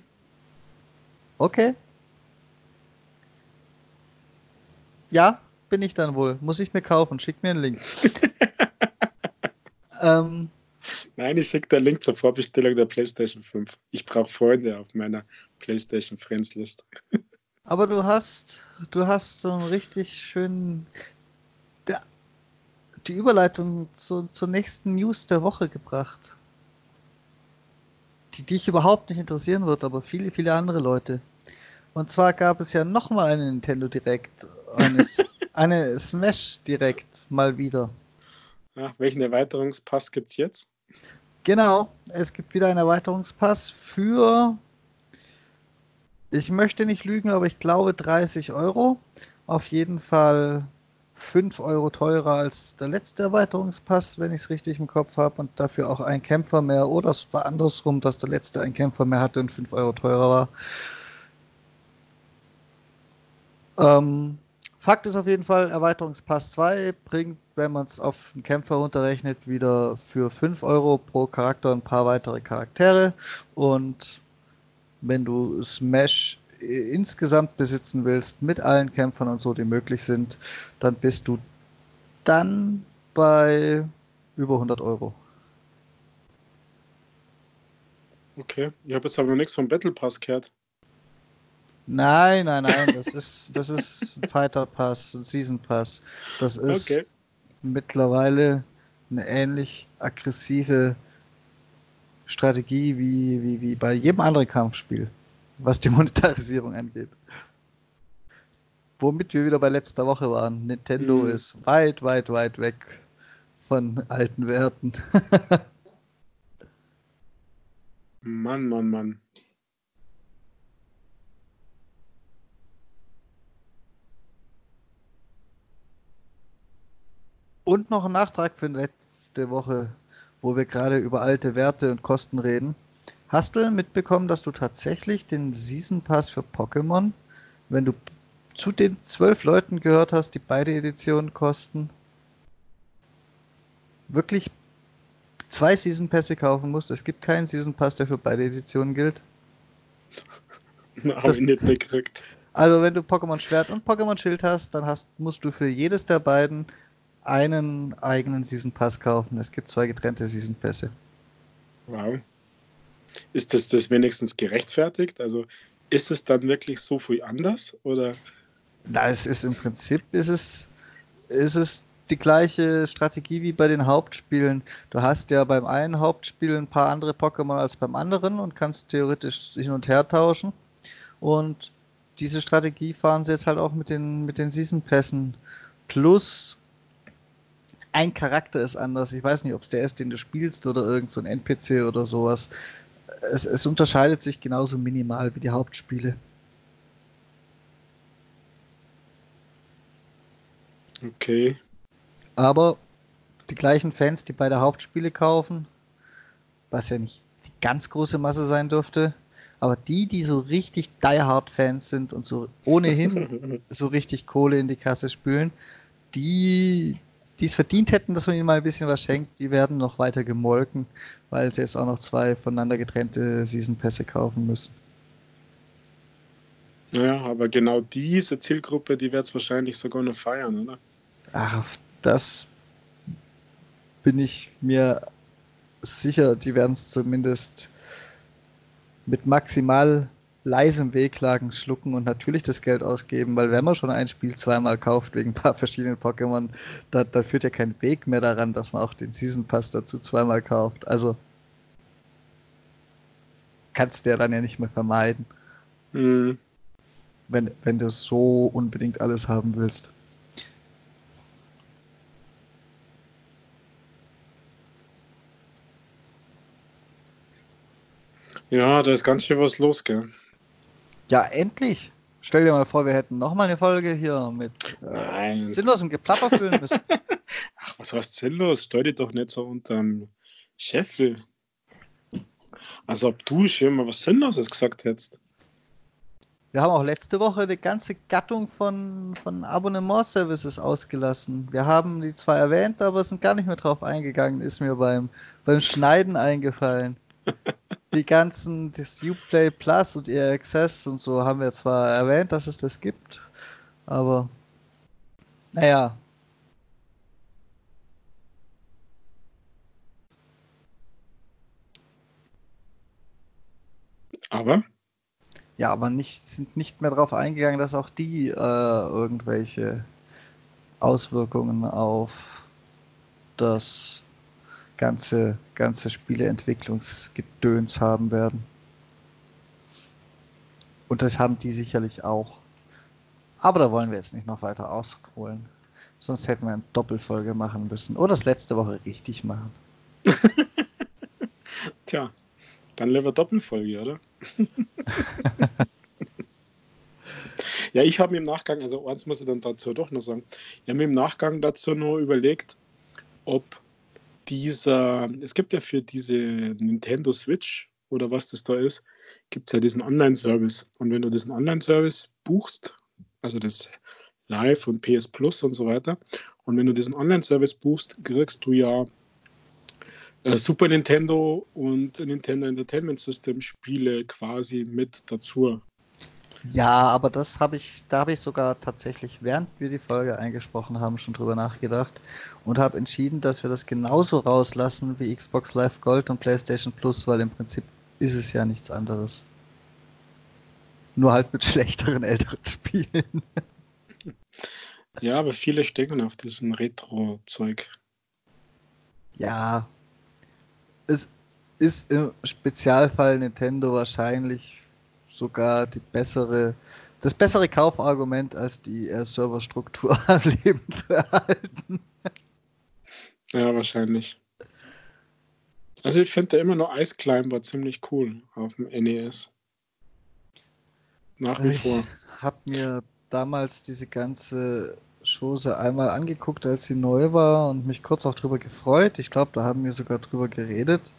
Okay. Ja, bin ich dann wohl. Muss ich mir kaufen. Schick mir einen Link. ähm, Nein, ich schicke den Link zur Vorbestellung der PlayStation 5. Ich brauche Freunde auf meiner PlayStation Friends List. Aber du hast, du hast so einen richtig schönen, ja, die Überleitung zu, zur nächsten News der Woche gebracht. Die dich überhaupt nicht interessieren wird, aber viele, viele andere Leute. Und zwar gab es ja nochmal eine Nintendo Direct, eine, eine Smash Direct mal wieder. Ja, welchen Erweiterungspass gibt es jetzt? Genau, es gibt wieder einen Erweiterungspass für ich möchte nicht lügen, aber ich glaube 30 Euro. Auf jeden Fall 5 Euro teurer als der letzte Erweiterungspass, wenn ich es richtig im Kopf habe. Und dafür auch ein Kämpfer mehr. Oder es war andersrum, dass der letzte ein Kämpfer mehr hatte und 5 Euro teurer war. Ähm, Fakt ist auf jeden Fall, Erweiterungspass 2 bringt, wenn man es auf einen Kämpfer runterrechnet, wieder für 5 Euro pro Charakter ein paar weitere Charaktere. Und wenn du Smash insgesamt besitzen willst, mit allen Kämpfern und so, die möglich sind, dann bist du dann bei über 100 Euro. Okay, ich habe jetzt aber noch nichts vom Battle Pass gehört. Nein, nein, nein, das ist, das ist ein Fighter Pass, ein Season Pass. Das ist okay. mittlerweile eine ähnlich aggressive Strategie wie, wie, wie bei jedem anderen Kampfspiel, was die Monetarisierung angeht. Womit wir wieder bei letzter Woche waren. Nintendo mhm. ist weit, weit, weit weg von alten Werten. Mann, Mann, Mann. Und noch ein Nachtrag für letzte Woche wo wir gerade über alte Werte und Kosten reden. Hast du denn mitbekommen, dass du tatsächlich den Season Pass für Pokémon, wenn du zu den zwölf Leuten gehört hast, die beide Editionen kosten, wirklich zwei Season Pässe kaufen musst? Es gibt keinen Season Pass, der für beide Editionen gilt. Habe ich nicht gekriegt. Also wenn du Pokémon Schwert und Pokémon Schild hast, dann hast, musst du für jedes der beiden einen eigenen Season Pass kaufen. Es gibt zwei getrennte Season Pässe. Wow. Ist das, das wenigstens gerechtfertigt? Also ist es dann wirklich so viel anders? Oder? Na, es ist im Prinzip ist es, ist es die gleiche Strategie wie bei den Hauptspielen. Du hast ja beim einen Hauptspiel ein paar andere Pokémon als beim anderen und kannst theoretisch hin und her tauschen. Und diese Strategie fahren sie jetzt halt auch mit den, mit den Season Pässen. Plus ein Charakter ist anders. Ich weiß nicht, ob es der ist, den du spielst oder irgend so ein NPC oder sowas. Es, es unterscheidet sich genauso minimal wie die Hauptspiele. Okay. Aber die gleichen Fans, die beide Hauptspiele kaufen, was ja nicht die ganz große Masse sein dürfte, aber die, die so richtig die-hard-Fans sind und so ohnehin so richtig Kohle in die Kasse spülen, die, die es verdient hätten, dass man ihnen mal ein bisschen was schenkt, die werden noch weiter gemolken, weil sie jetzt auch noch zwei voneinander getrennte Season-Pässe kaufen müssen. Ja, aber genau diese Zielgruppe, die wird es wahrscheinlich sogar noch feiern, oder? Ach, das bin ich mir sicher, die werden es zumindest mit maximal leisem Wehklagen schlucken und natürlich das Geld ausgeben, weil wenn man schon ein Spiel zweimal kauft wegen ein paar verschiedenen Pokémon, da, da führt ja kein Weg mehr daran, dass man auch den Season Pass dazu zweimal kauft. Also kannst du ja dann ja nicht mehr vermeiden. Mhm. Wenn, wenn du so unbedingt alles haben willst. Ja, da ist ganz schön was los, gell? Ja, endlich. Stell dir mal vor, wir hätten nochmal eine Folge hier mit äh, sinnlosem Geplapper füllen müssen. Ach, was heißt sinnlos? Stell dich doch nicht so unterm Scheffel. Also ob du schon mal was Sinnloses gesagt hättest. Wir haben auch letzte Woche eine ganze Gattung von, von Abonnement-Services ausgelassen. Wir haben die zwar erwähnt, aber sind gar nicht mehr drauf eingegangen, ist mir beim, beim Schneiden eingefallen. die ganzen, das Uplay Plus und ihr Access und so haben wir zwar erwähnt, dass es das gibt, aber naja. Aber? Ja, aber nicht, sind nicht mehr darauf eingegangen, dass auch die äh, irgendwelche Auswirkungen auf das ganze, ganze Spieleentwicklungsgedöns haben werden. Und das haben die sicherlich auch. Aber da wollen wir jetzt nicht noch weiter ausholen. Sonst hätten wir eine Doppelfolge machen müssen. Oder das letzte Woche richtig machen. Tja, dann lieber Doppelfolge, oder? ja, ich habe mir im Nachgang, also eins muss ich dann dazu doch noch sagen, ich habe mir im Nachgang dazu nur überlegt, ob dieser, es gibt ja für diese Nintendo Switch oder was das da ist, gibt es ja diesen Online-Service. Und wenn du diesen Online-Service buchst, also das Live und PS Plus und so weiter, und wenn du diesen Online-Service buchst, kriegst du ja äh, Super Nintendo und Nintendo Entertainment System Spiele quasi mit dazu. Ja, aber das habe ich, da habe ich sogar tatsächlich, während wir die Folge eingesprochen haben, schon drüber nachgedacht und habe entschieden, dass wir das genauso rauslassen wie Xbox Live Gold und PlayStation Plus, weil im Prinzip ist es ja nichts anderes. Nur halt mit schlechteren älteren Spielen. Ja, aber viele stecken auf diesem Retro-Zeug. Ja, es ist im Spezialfall Nintendo wahrscheinlich sogar die bessere, das bessere Kaufargument, als die äh, Serverstruktur am Leben zu erhalten. Ja, wahrscheinlich. Also ich finde immer noch Ice Climber ziemlich cool auf dem NES. Nach wie ich vor. Ich habe mir damals diese ganze Chose einmal angeguckt, als sie neu war und mich kurz auch drüber gefreut. Ich glaube, da haben wir sogar drüber geredet.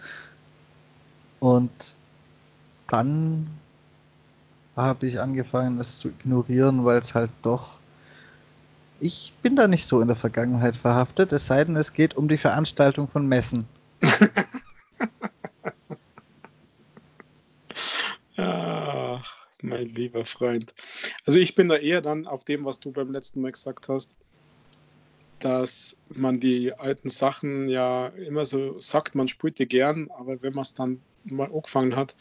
Und dann habe ich angefangen, es zu ignorieren, weil es halt doch. Ich bin da nicht so in der Vergangenheit verhaftet, es sei denn, es geht um die Veranstaltung von Messen. Ach, mein lieber Freund. Also ich bin da eher dann auf dem, was du beim letzten Mal gesagt hast, dass man die alten Sachen ja immer so sagt, man spielt die gern, aber wenn man es dann mal angefangen hat,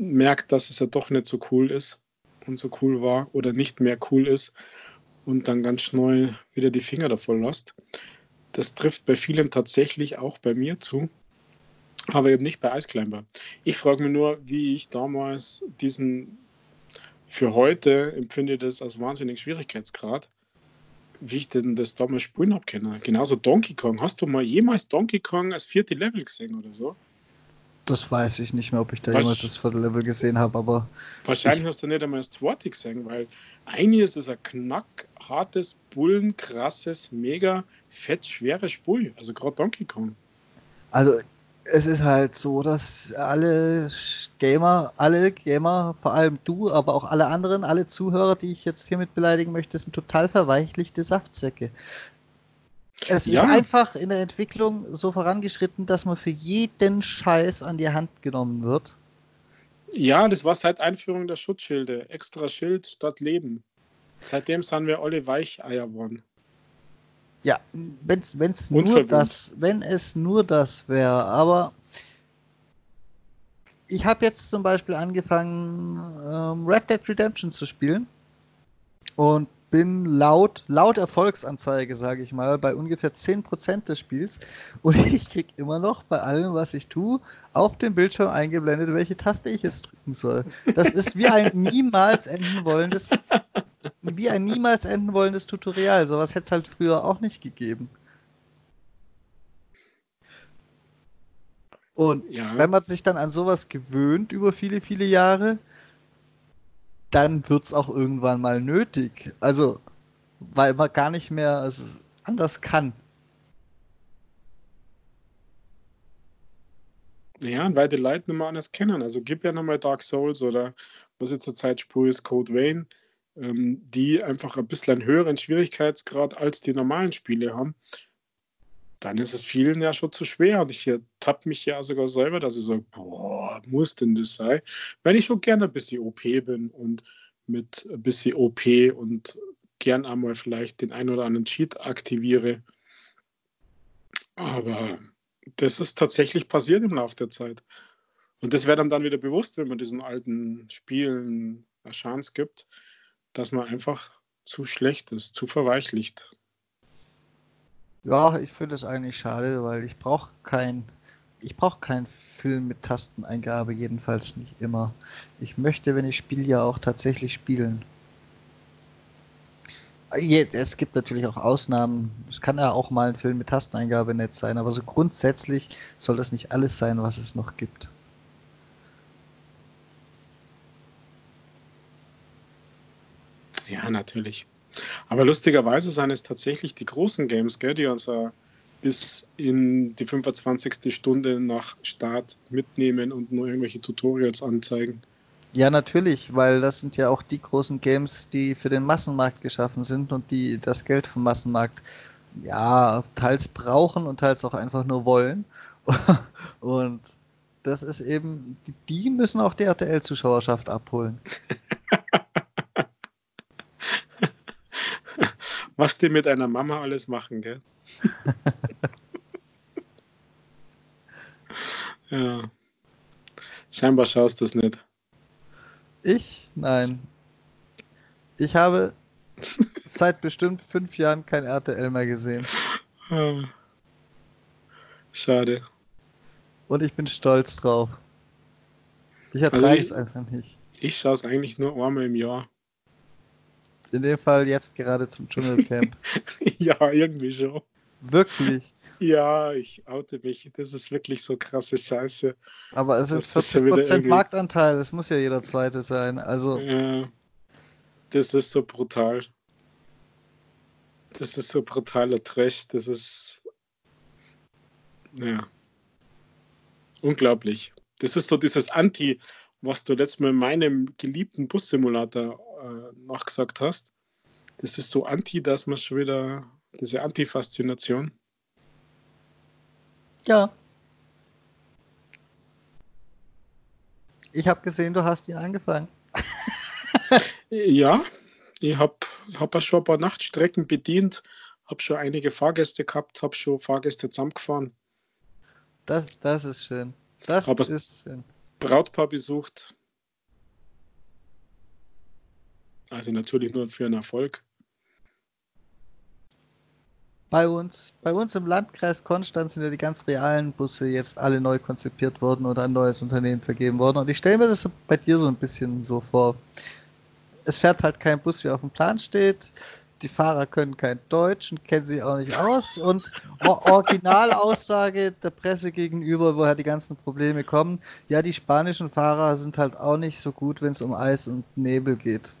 merkt, dass es ja doch nicht so cool ist und so cool war oder nicht mehr cool ist und dann ganz schnell wieder die Finger davon lässt. Das trifft bei vielen tatsächlich auch bei mir zu, aber eben nicht bei Eisclimber. Ich frage mich nur, wie ich damals diesen, für heute empfinde das als wahnsinnig Schwierigkeitsgrad, wie ich denn das damals spielen habe können. Genauso Donkey Kong. Hast du mal jemals Donkey Kong als vierte Level gesehen oder so? Das weiß ich nicht mehr, ob ich da Was, jemals das Level gesehen habe, aber. Wahrscheinlich hast du nicht einmal das zweite gesehen, weil eigentlich ist es ein knackhartes, bullenkrasses, mega fett schweres Spiel. Also gerade Donkey Kong. Also es ist halt so, dass alle Gamer, alle Gamer, vor allem du, aber auch alle anderen, alle Zuhörer, die ich jetzt hiermit beleidigen möchte, sind total verweichlichte Saftsäcke. Es ja. ist einfach in der Entwicklung so vorangeschritten, dass man für jeden Scheiß an die Hand genommen wird. Ja, das war seit Einführung der Schutzschilde. Extra Schild statt Leben. Seitdem sind wir alle Weicheier geworden. Ja, wenn's, wenn's nur das, wenn es nur das wäre, aber ich habe jetzt zum Beispiel angefangen, ähm, Red Dead Redemption zu spielen und bin laut, laut Erfolgsanzeige, sage ich mal, bei ungefähr 10% des Spiels und ich kriege immer noch bei allem, was ich tue, auf dem Bildschirm eingeblendet, welche Taste ich jetzt drücken soll. Das ist wie ein niemals enden wollendes, wie ein niemals enden wollendes Tutorial. Sowas hätte es halt früher auch nicht gegeben. Und ja. wenn man sich dann an sowas gewöhnt über viele, viele Jahre, dann wird es auch irgendwann mal nötig. Also, weil man gar nicht mehr anders kann. Ja, und weil die Leute nicht mehr anders kennen. Also gib ja nochmal Dark Souls oder was jetzt zurzeit spur ist, Code Vein, ähm, die einfach ein bisschen einen höheren Schwierigkeitsgrad als die normalen Spiele haben dann ist es vielen ja schon zu schwer. Und ich ertappe mich ja sogar selber, dass ich so, boah, muss denn das sein? Wenn ich schon gerne ein bisschen OP bin und mit ein bisschen OP und gern einmal vielleicht den ein oder anderen Cheat aktiviere. Aber das ist tatsächlich passiert im Laufe der Zeit. Und das wäre dann, dann wieder bewusst, wenn man diesen alten Spielen eine Chance gibt, dass man einfach zu schlecht ist, zu verweichlicht. Ja, ich finde es eigentlich schade, weil ich brauche kein, ich brauche keinen Film mit Tasteneingabe, jedenfalls nicht immer. Ich möchte, wenn ich spiele, ja auch tatsächlich spielen. Es gibt natürlich auch Ausnahmen. Es kann ja auch mal ein Film mit Tasteneingabe nett sein, aber so grundsätzlich soll das nicht alles sein, was es noch gibt. Ja, natürlich. Aber lustigerweise sind es tatsächlich die großen Games, gell, die uns uh, bis in die 25. Stunde nach Start mitnehmen und nur irgendwelche Tutorials anzeigen. Ja, natürlich, weil das sind ja auch die großen Games, die für den Massenmarkt geschaffen sind und die das Geld vom Massenmarkt ja teils brauchen und teils auch einfach nur wollen. und das ist eben, die müssen auch die RTL-Zuschauerschaft abholen. was die mit einer Mama alles machen, gell? ja. Scheinbar schaust du es nicht. Ich? Nein. Ich habe seit bestimmt fünf Jahren kein RTL mehr gesehen. Schade. Und ich bin stolz drauf. Ich ertrage also es einfach nicht. Ich schaue es eigentlich nur einmal im Jahr in dem Fall jetzt gerade zum Dschungelcamp. ja, irgendwie schon. Wirklich. Ja, ich oute mich. Das ist wirklich so krasse Scheiße. Aber es sind 40% Marktanteil, es muss ja jeder zweite sein. Also. Ja. Das ist so brutal. Das ist so brutaler Trash. Das ist. Ja. Unglaublich. Das ist so dieses Anti, was du letztes Mal in meinem geliebten Bussimulator äh, nachgesagt hast. Das ist so anti, dass man schon wieder diese Anti-Faszination. Ja. Ich habe gesehen, du hast ihn angefangen. ja, ich habe hab schon ein paar Nachtstrecken bedient, habe schon einige Fahrgäste gehabt, habe schon Fahrgäste zusammengefahren. Das, das ist schön. Das hab ist schön. Brautpaar besucht. Also natürlich nur für einen Erfolg. Bei uns, bei uns im Landkreis Konstanz sind ja die ganz realen Busse jetzt alle neu konzipiert worden oder ein neues Unternehmen vergeben worden. Und ich stelle mir das bei dir so ein bisschen so vor. Es fährt halt kein Bus, wie auf dem Plan steht. Die Fahrer können kein Deutsch und kennen sich auch nicht aus. Und Originalaussage der Presse gegenüber, woher die ganzen Probleme kommen, ja, die spanischen Fahrer sind halt auch nicht so gut, wenn es um Eis und Nebel geht.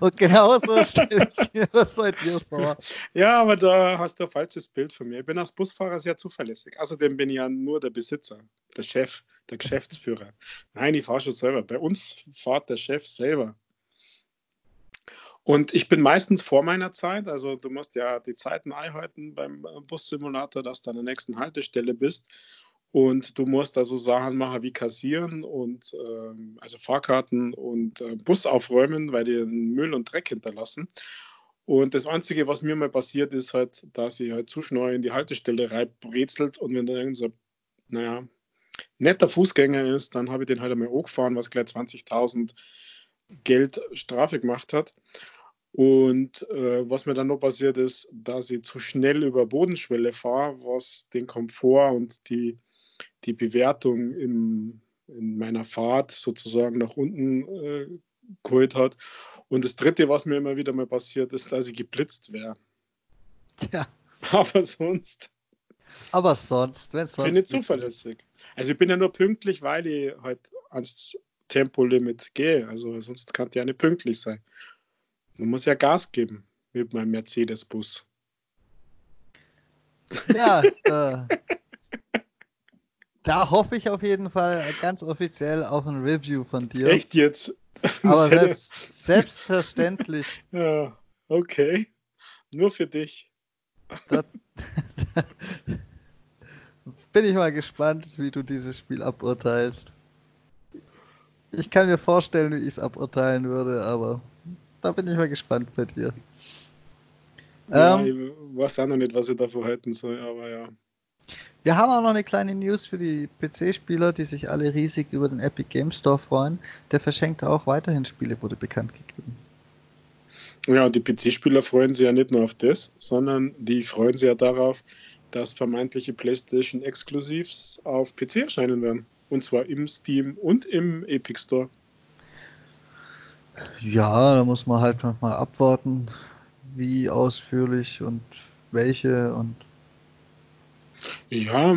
Und genau so stelle ich mir das seit dir vor. Ja, aber da hast du ein falsches Bild von mir. Ich bin als Busfahrer sehr zuverlässig. Außerdem bin ich ja nur der Besitzer, der Chef, der Geschäftsführer. Nein, ich fahre schon selber. Bei uns fährt der Chef selber. Und ich bin meistens vor meiner Zeit, also du musst ja die Zeiten einhalten beim Bussimulator, dass du an der nächsten Haltestelle bist. Und du musst also Sachen machen wie kassieren und äh, also Fahrkarten und äh, Bus aufräumen, weil die Müll und Dreck hinterlassen. Und das Einzige, was mir mal passiert ist, halt, dass ich halt zu schnell in die Haltestelle reinbrezelt und wenn da irgend so naja, netter Fußgänger ist, dann habe ich den halt einmal angefahren, was gleich 20.000 Geld Strafe gemacht hat. Und äh, was mir dann noch passiert ist, dass ich zu schnell über Bodenschwelle fahre, was den Komfort und die, die Bewertung im, in meiner Fahrt sozusagen nach unten äh, geholt hat. Und das Dritte, was mir immer wieder mal passiert, ist, dass ich geblitzt wäre. Ja. Aber sonst. Aber sonst, wenn sonst. Bin ich zuverlässig. Also ich bin ja nur pünktlich, weil ich halt ans Tempolimit gehe. Also sonst kann ich ja nicht pünktlich sein. Man muss ja Gas geben mit meinem Mercedes-Bus. Ja, äh, da hoffe ich auf jeden Fall ganz offiziell auf ein Review von dir. Echt jetzt? Aber selbst, selbstverständlich. Ja, okay. Nur für dich. Da, da, bin ich mal gespannt, wie du dieses Spiel aburteilst. Ich kann mir vorstellen, wie ich es aburteilen würde, aber da bin ich mal gespannt bei dir. Ja, ähm, ich weiß auch noch nicht, was ich davon halten soll, aber ja. Wir haben auch noch eine kleine News für die PC-Spieler, die sich alle riesig über den Epic Game Store freuen. Der verschenkt auch weiterhin Spiele, wurde bekannt gegeben. Ja, die PC-Spieler freuen sich ja nicht nur auf das, sondern die freuen sich ja darauf, dass vermeintliche PlayStation Exclusives auf PC erscheinen werden. Und zwar im Steam und im Epic Store. Ja, da muss man halt mal abwarten, wie ausführlich und welche und. Ja,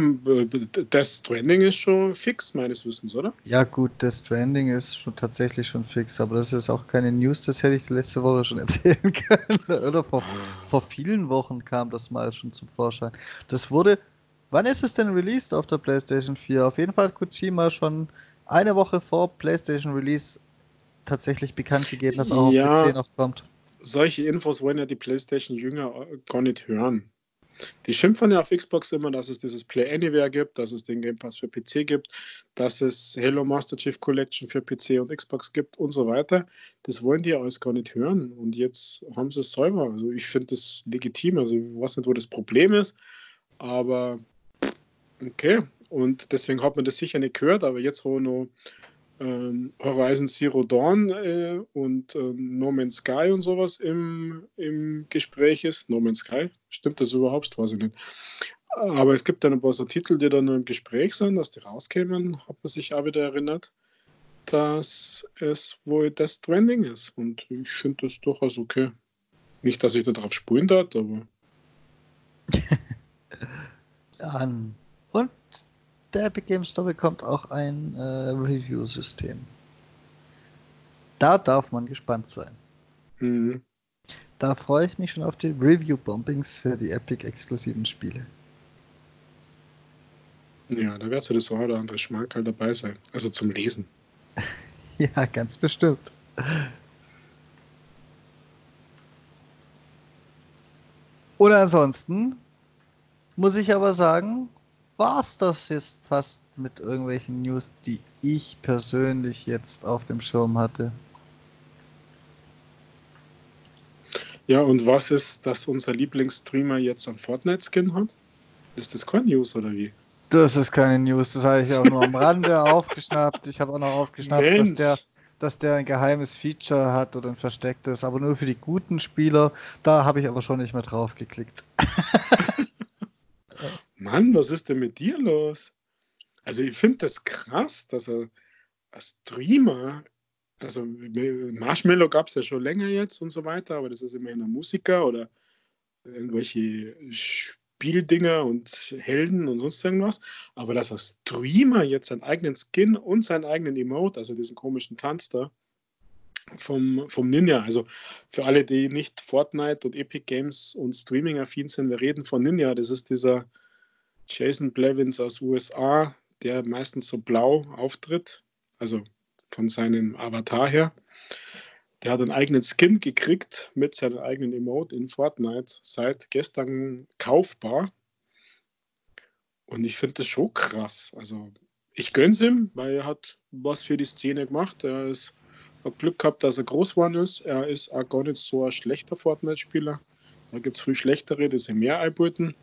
das Stranding ist schon fix, meines Wissens, oder? Ja, gut, das Stranding ist schon tatsächlich schon fix, aber das ist auch keine News, das hätte ich letzte Woche schon erzählen können. Oder vor, vor vielen Wochen kam das mal schon zum Vorschein. Das wurde. Wann ist es denn released auf der PlayStation 4? Auf jeden Fall hat Kojima schon eine Woche vor PlayStation Release tatsächlich bekannt gegeben, dass auch ja, auf PC noch kommt. Solche Infos wollen ja die PlayStation-Jünger gar nicht hören. Die schimpfen ja auf Xbox immer, dass es dieses Play Anywhere gibt, dass es den Game Pass für PC gibt, dass es Halo Master Chief Collection für PC und Xbox gibt und so weiter. Das wollen die ja alles gar nicht hören. Und jetzt haben sie es selber. Also ich finde das legitim. Also ich weiß nicht, wo das Problem ist, aber okay. Und deswegen hat man das sicher nicht gehört, aber jetzt, wo noch ähm, Horizon Zero Dawn äh, und äh, No Man's Sky und sowas im, im Gespräch ist. No Man's Sky, stimmt das überhaupt? Weiß ich nicht. Aber es gibt dann ein paar so Titel, die dann nur im Gespräch sind, dass die rauskämen, hat man sich auch wieder erinnert, dass es wohl das Stranding ist. Und ich finde das durchaus okay. Nicht, dass ich darauf spulen darf, aber. ja, der Epic Games Store bekommt auch ein äh, Review-System. Da darf man gespannt sein. Mhm. Da freue ich mich schon auf die Review-Bombings für die Epic-exklusiven Spiele. Ja, da wird so das ein oder andere Schmankerl dabei sein. Also zum Lesen. ja, ganz bestimmt. Oder ansonsten muss ich aber sagen, war es das jetzt fast mit irgendwelchen News, die ich persönlich jetzt auf dem Schirm hatte. Ja, und was ist, dass unser Lieblingsstreamer jetzt einen Fortnite-Skin hat? Ist das kein News oder wie? Das ist keine News, das habe ich auch nur am Rande aufgeschnappt. Ich habe auch noch aufgeschnappt, dass der, dass der ein geheimes Feature hat oder ein verstecktes, aber nur für die guten Spieler. Da habe ich aber schon nicht mehr drauf geklickt. Mann, was ist denn mit dir los? Also ich finde das krass, dass er als Streamer, also Marshmallow gab es ja schon länger jetzt und so weiter, aber das ist immerhin ein Musiker oder irgendwelche Spieldinger und Helden und sonst irgendwas. Aber dass er Streamer jetzt seinen eigenen Skin und seinen eigenen Emote, also diesen komischen Tanz da, vom, vom Ninja. Also für alle, die nicht Fortnite und Epic Games und Streaming-affin sind, wir reden von Ninja. Das ist dieser Jason Blevins aus USA, der meistens so blau auftritt, also von seinem Avatar her. Der hat einen eigenen Skin gekriegt mit seinem eigenen Emote in Fortnite, seit gestern kaufbar. Und ich finde das schon krass. Also ich gönn's ihm, weil er hat was für die Szene gemacht. Er ist, hat Glück gehabt, dass er groß geworden ist. Er ist auch gar nicht so ein schlechter Fortnite-Spieler. Da gibt es viel schlechtere, die sich mehr einbeuten.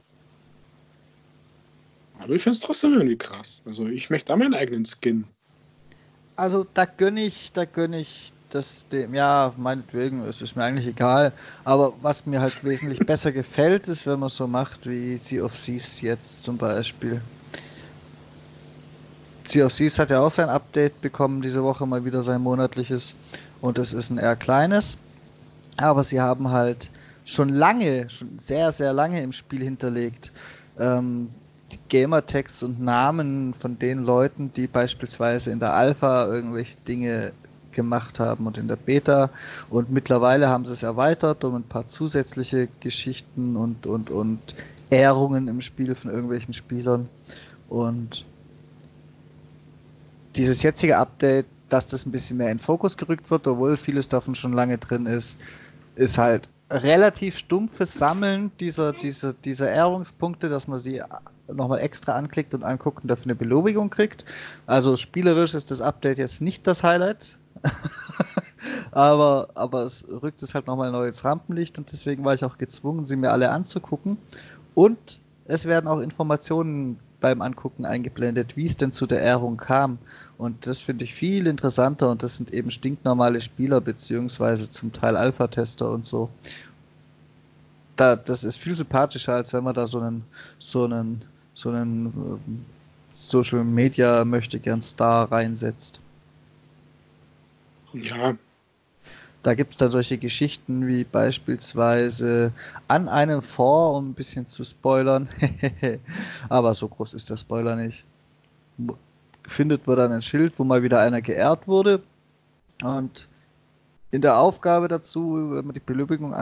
Aber ich finde es trotzdem irgendwie krass. Also ich möchte da meinen eigenen Skin. Also da gönne ich, da gönne ich das dem, ja, meinetwegen, es ist mir eigentlich egal. Aber was mir halt wesentlich besser gefällt, ist, wenn man so macht wie Sea of Thieves jetzt zum Beispiel. Sea of Thieves hat ja auch sein Update bekommen, diese Woche mal wieder sein monatliches. Und es ist ein eher kleines. Aber sie haben halt schon lange, schon sehr, sehr lange im Spiel hinterlegt. Ähm, Gamertext und Namen von den Leuten, die beispielsweise in der Alpha irgendwelche Dinge gemacht haben und in der Beta. Und mittlerweile haben sie es erweitert um ein paar zusätzliche Geschichten und, und, und Ehrungen im Spiel von irgendwelchen Spielern. Und dieses jetzige Update, dass das ein bisschen mehr in Fokus gerückt wird, obwohl vieles davon schon lange drin ist, ist halt relativ stumpfes Sammeln dieser, dieser, dieser Ehrungspunkte, dass man sie nochmal extra anklickt und anguckt und dafür eine Belobigung kriegt. Also spielerisch ist das Update jetzt nicht das Highlight. aber, aber es rückt es halt nochmal neu ins Rampenlicht und deswegen war ich auch gezwungen, sie mir alle anzugucken. Und es werden auch Informationen beim Angucken eingeblendet, wie es denn zu der Ehrung kam. Und das finde ich viel interessanter und das sind eben stinknormale Spieler, beziehungsweise zum Teil Alpha-Tester und so. Da, das ist viel sympathischer, als wenn man da so einen, so einen, so einen ähm, Social Media möchte gern Star reinsetzt. Ja, da gibt es dann solche Geschichten wie beispielsweise an einem Fort, um ein bisschen zu spoilern, aber so groß ist der Spoiler nicht, findet man dann ein Schild, wo mal wieder einer geehrt wurde. Und in der Aufgabe dazu, wenn man die Belübigung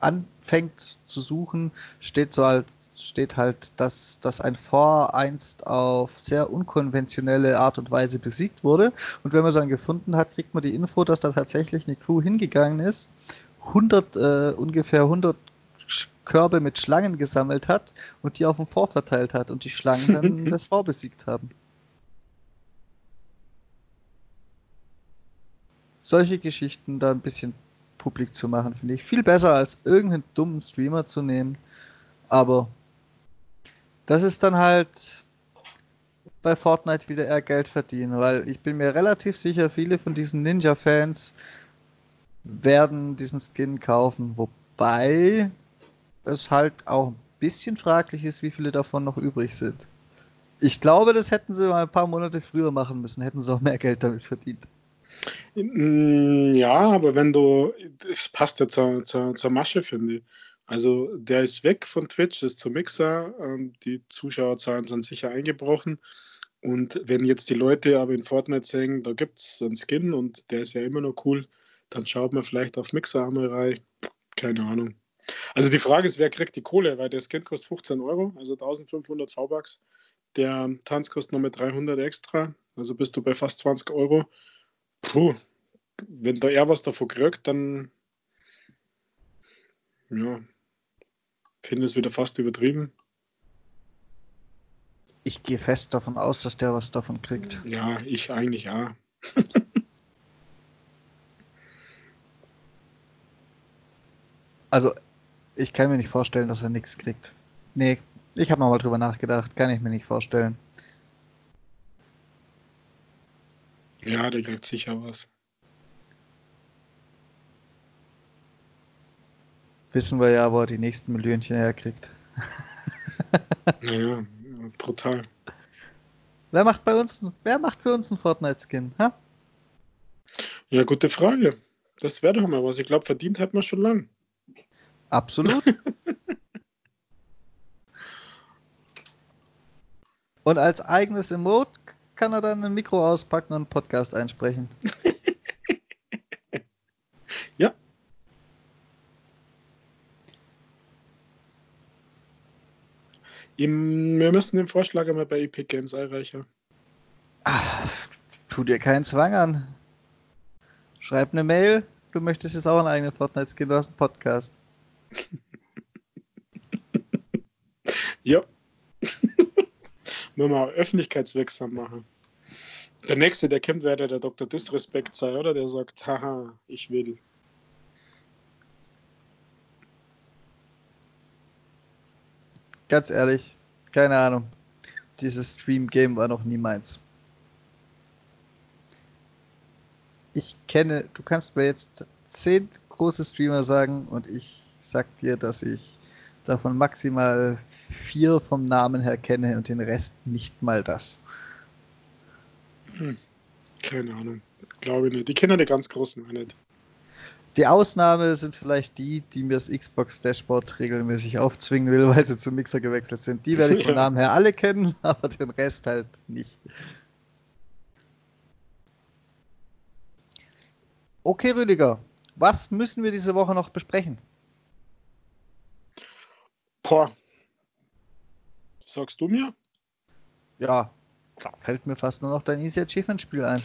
anfängt zu suchen, steht so halt steht halt, dass, dass ein Fort einst auf sehr unkonventionelle Art und Weise besiegt wurde. Und wenn man es dann gefunden hat, kriegt man die Info, dass da tatsächlich eine Crew hingegangen ist, 100, äh, ungefähr 100 Körbe mit Schlangen gesammelt hat und die auf dem Fort verteilt hat und die Schlangen dann das Fort besiegt haben. Solche Geschichten da ein bisschen publik zu machen, finde ich viel besser als irgendeinen dummen Streamer zu nehmen. Aber das ist dann halt bei Fortnite wieder eher Geld verdienen, weil ich bin mir relativ sicher, viele von diesen Ninja-Fans werden diesen Skin kaufen, wobei es halt auch ein bisschen fraglich ist, wie viele davon noch übrig sind. Ich glaube, das hätten sie mal ein paar Monate früher machen müssen, hätten sie auch mehr Geld damit verdient. Mm, ja, aber wenn du, es passt ja zur, zur, zur Masche, finde ich. Also der ist weg von Twitch, ist zum Mixer. Ähm, die Zuschauerzahlen sind sicher eingebrochen. Und wenn jetzt die Leute aber in Fortnite sagen, da gibt es einen Skin und der ist ja immer noch cool, dann schaut man vielleicht auf Mixer einmal rein. Keine Ahnung. Also die Frage ist, wer kriegt die Kohle? Weil der Skin kostet 15 Euro, also 1500 V-Bucks. Der Tanz kostet nochmal 300 extra, also bist du bei fast 20 Euro. Puh, wenn da er was davon kriegt, dann ja, finde es wieder fast übertrieben. Ich gehe fest davon aus, dass der was davon kriegt. Ja, ich eigentlich ja. also, ich kann mir nicht vorstellen, dass er nichts kriegt. Nee, ich habe nochmal drüber nachgedacht. Kann ich mir nicht vorstellen. Ja, der kriegt sicher was. Wissen wir ja, wo er die nächsten Millionchen herkriegt. naja, brutal. Wer macht bei uns, wer macht für uns einen Fortnite-Skin? Ja, gute Frage. Das wäre doch mal was. Ich glaube, verdient hat man schon lang. Absolut. Und als eigenes Emote kann er dann ein Mikro auspacken und einen Podcast einsprechen. ja, Wir müssen den Vorschlag einmal bei Epic Games einreichen. Ach, tu dir keinen Zwang an. Schreib eine Mail. Du möchtest jetzt auch einen eigenen Fortnite-Skin. Du hast einen Podcast. ja. Nur mal öffentlichkeitswirksam machen. Der nächste, der kommt, werde der Dr. Disrespect sein, oder? Der sagt, haha, ich will. Ganz ehrlich, keine Ahnung. dieses Stream-Game war noch nie meins. Ich kenne, du kannst mir jetzt zehn große Streamer sagen und ich sag dir, dass ich davon maximal vier vom Namen her kenne und den Rest nicht mal das. Hm. Keine Ahnung. Glaube nicht. Die kennen die ganz großen auch nicht. Die Ausnahme sind vielleicht die, die mir das Xbox Dashboard regelmäßig aufzwingen will, weil sie zum Mixer gewechselt sind. Die werde ich vom. Namen her alle kennen, aber den Rest halt nicht. Okay, Rüdiger, was müssen wir diese Woche noch besprechen? Boah. Sagst du mir? Ja, fällt mir fast nur noch dein Easy Achievement Spiel ein.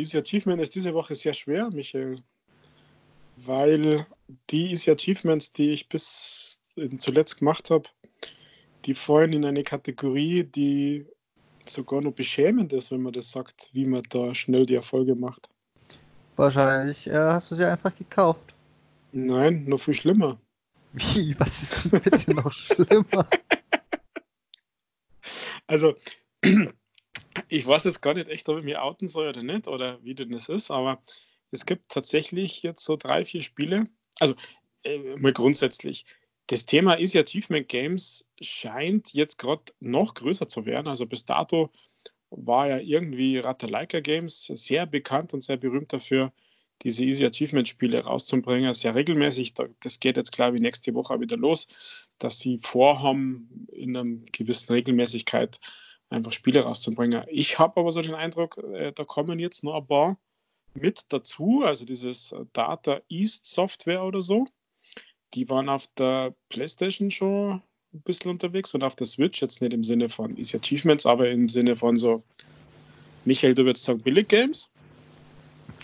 Easy Achievement ist diese Woche sehr schwer, Michael. Weil die Easy Achievements, die ich bis zuletzt gemacht habe, die fallen in eine Kategorie, die sogar noch beschämend ist, wenn man das sagt, wie man da schnell die Erfolge macht. Wahrscheinlich äh, hast du sie einfach gekauft. Nein, noch viel schlimmer. Wie? Was ist denn bitte noch schlimmer? Also, ich weiß jetzt gar nicht echt, ob ich mich outen soll oder nicht, oder wie denn das ist, aber es gibt tatsächlich jetzt so drei, vier Spiele. Also, äh, mal grundsätzlich, das Thema Easy Achievement Games scheint jetzt gerade noch größer zu werden. Also bis dato war ja irgendwie Ratalaika Games sehr bekannt und sehr berühmt dafür, diese Easy Achievement Spiele rauszubringen, sehr regelmäßig. Das geht jetzt, glaube ich, nächste Woche wieder los, dass sie vorhaben, in einer gewissen Regelmäßigkeit einfach Spiele rauszubringen. Ich habe aber so den Eindruck, äh, da kommen jetzt noch ein paar mit dazu, also dieses Data East Software oder so die waren auf der PlayStation schon ein bisschen unterwegs und auf der Switch, jetzt nicht im Sinne von Easy Achievements, aber im Sinne von so, Michael, du würdest sagen, Billig Games.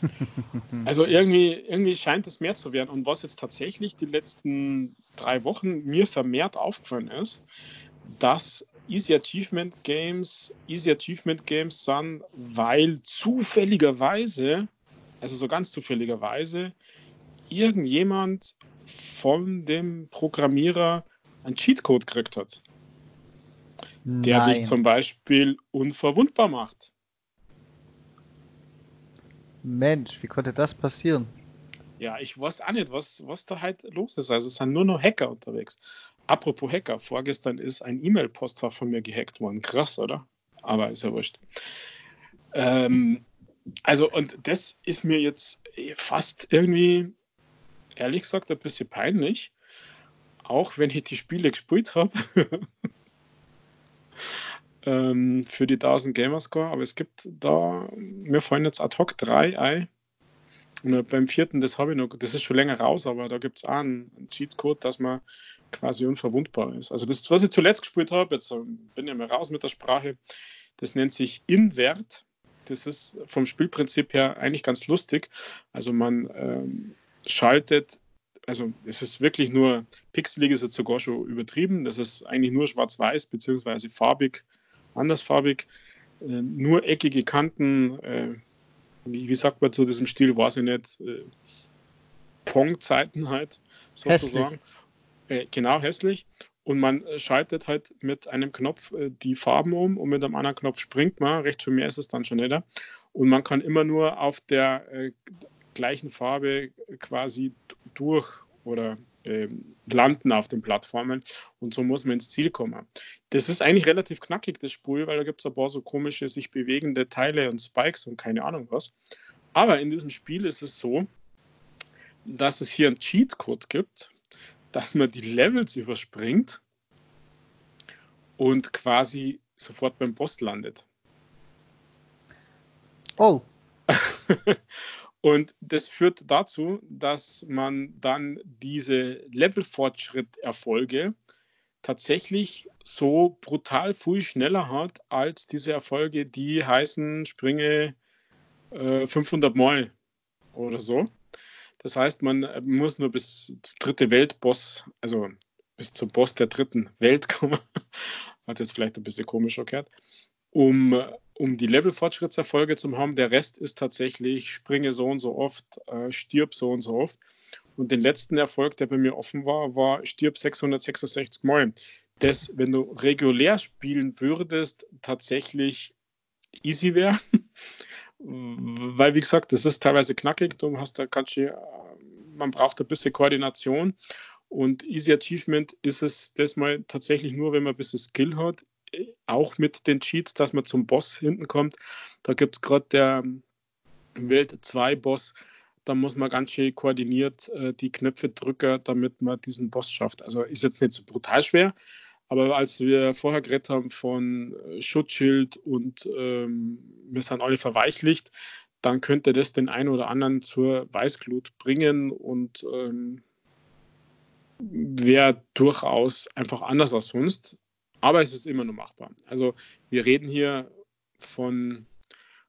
Also irgendwie, irgendwie scheint es mehr zu werden. Und was jetzt tatsächlich die letzten drei Wochen mir vermehrt aufgefallen ist, dass Easy Achievement Games Easy Achievement Games sind, weil zufälligerweise, also so ganz zufälligerweise, irgendjemand von dem Programmierer einen Cheatcode gekriegt hat. Nein. Der dich zum Beispiel unverwundbar macht. Mensch, wie konnte das passieren? Ja, ich weiß auch nicht, was, was da halt los ist. Also es sind nur noch Hacker unterwegs. Apropos Hacker, vorgestern ist ein E-Mail-Postfach von mir gehackt worden. Krass, oder? Aber ist ja wurscht. Ähm, also, und das ist mir jetzt fast irgendwie ehrlich gesagt ein bisschen peinlich, auch wenn ich die Spiele gespielt habe. ähm, für die 1000 Gamerscore, aber es gibt da, mir fallen jetzt ad hoc drei ein. Und beim vierten, das habe ich noch, das ist schon länger raus, aber da gibt es auch einen, einen Cheatcode, dass man quasi unverwundbar ist. Also das, was ich zuletzt gespielt habe, jetzt ähm, bin ich mal raus mit der Sprache, das nennt sich Invert. Das ist vom Spielprinzip her eigentlich ganz lustig. Also man ähm, schaltet, also es ist wirklich nur, pixelig ist jetzt sogar schon übertrieben, das ist eigentlich nur schwarz-weiß beziehungsweise farbig, andersfarbig, äh, nur eckige Kanten, äh, wie, wie, sagt man zu diesem Stil, weiß ich nicht, äh, Pong-Zeiten halt sozusagen. Äh, genau, hässlich. Und man schaltet halt mit einem Knopf äh, die Farben um und mit einem anderen Knopf springt man. Recht für mehr ist es dann schon nicht. Und man kann immer nur auf der äh, gleichen Farbe quasi durch oder ähm, landen auf den Plattformen und so muss man ins Ziel kommen. Das ist eigentlich relativ knackig, das Spiel, weil da gibt es ein paar so komische, sich bewegende Teile und Spikes und keine Ahnung was. Aber in diesem Spiel ist es so, dass es hier einen Cheatcode gibt, dass man die Levels überspringt und quasi sofort beim Boss landet. Oh. Und das führt dazu, dass man dann diese Levelfortschritt-Erfolge tatsächlich so brutal viel schneller hat als diese Erfolge, die heißen, springe äh, 500 Mal oder so. Das heißt, man muss nur bis zum dritte Weltboss, also bis zum Boss der dritten Welt kommen. Hat jetzt vielleicht ein bisschen komisch erklärt, um um die Level-Fortschrittserfolge zu haben. Der Rest ist tatsächlich, springe so und so oft, äh, stirb so und so oft. Und den letzten Erfolg, der bei mir offen war, war stirb 666 Mal. Das, wenn du regulär spielen würdest, tatsächlich easy wäre. Weil, wie gesagt, das ist teilweise knackig. Du hast da kannst du, man braucht ein bisschen Koordination. Und Easy Achievement ist es das mal tatsächlich nur, wenn man ein bisschen Skill hat. Auch mit den Cheats, dass man zum Boss hinten kommt. Da gibt es gerade der Welt 2 Boss, da muss man ganz schön koordiniert äh, die Knöpfe drücken, damit man diesen Boss schafft. Also ist jetzt nicht so brutal schwer, aber als wir vorher geredet haben von äh, Schutzschild und ähm, wir sind alle verweichlicht, dann könnte das den einen oder anderen zur Weißglut bringen und ähm, wäre durchaus einfach anders als sonst. Aber es ist immer noch machbar. Also wir reden hier von,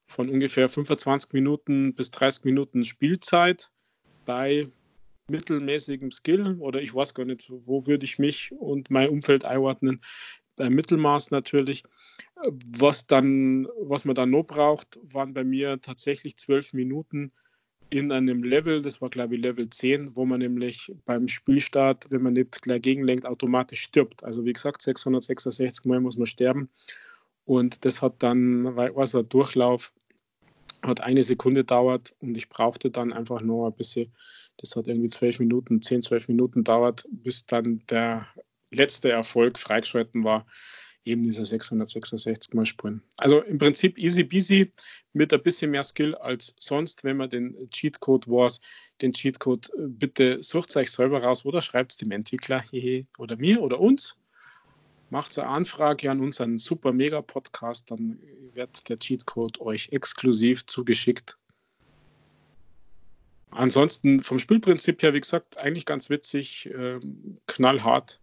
von ungefähr 25 Minuten bis 30 Minuten Spielzeit bei mittelmäßigem Skill oder ich weiß gar nicht, wo würde ich mich und mein Umfeld einordnen. Bei Mittelmaß natürlich. Was dann, was man dann noch braucht, waren bei mir tatsächlich zwölf Minuten in einem Level, das war glaube ich Level 10, wo man nämlich beim Spielstart, wenn man nicht gleich gegenlenkt, automatisch stirbt. Also wie gesagt, 666 Mal muss man sterben. Und das hat dann, weil also ein Durchlauf hat eine Sekunde dauert und ich brauchte dann einfach nur ein bisschen das hat irgendwie zwölf Minuten, zehn, zwölf Minuten dauert, bis dann der letzte Erfolg freigeschalten war, eben dieser 666 Mal Spuren. Also im Prinzip easy peasy mit ein bisschen mehr Skill als sonst, wenn man den Cheatcode was, den Cheatcode äh, bitte sucht euch selber raus oder schreibt es dem Entwickler oder mir oder uns. Macht eine Anfrage an unseren super mega Podcast, dann wird der Cheatcode euch exklusiv zugeschickt Ansonsten vom Spielprinzip her, wie gesagt, eigentlich ganz witzig, äh, knallhart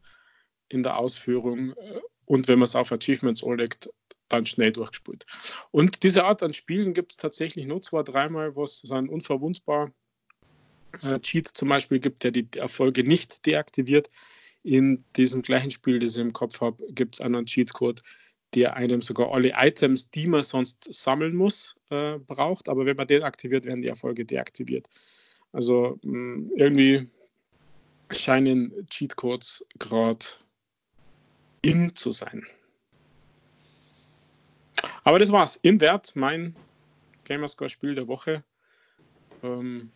in der Ausführung äh, und wenn man es auf Achievements anlegt, dann schnell durchgespielt. Und diese Art an Spielen gibt es tatsächlich nur zwei, dreimal, wo es so ein unverwundbar äh, Cheat zum Beispiel gibt, der die Erfolge nicht deaktiviert. In diesem gleichen Spiel, das ich im Kopf habe, gibt es einen Cheatcode, der einem sogar alle Items, die man sonst sammeln muss, äh, braucht. Aber wenn man den aktiviert, werden die Erfolge deaktiviert. Also mh, mm, irgendwie scheinen Cheatcodes gerade in zu sein. Aber das war's. In Wert mein Gamerscore-Spiel der Woche. Ähm,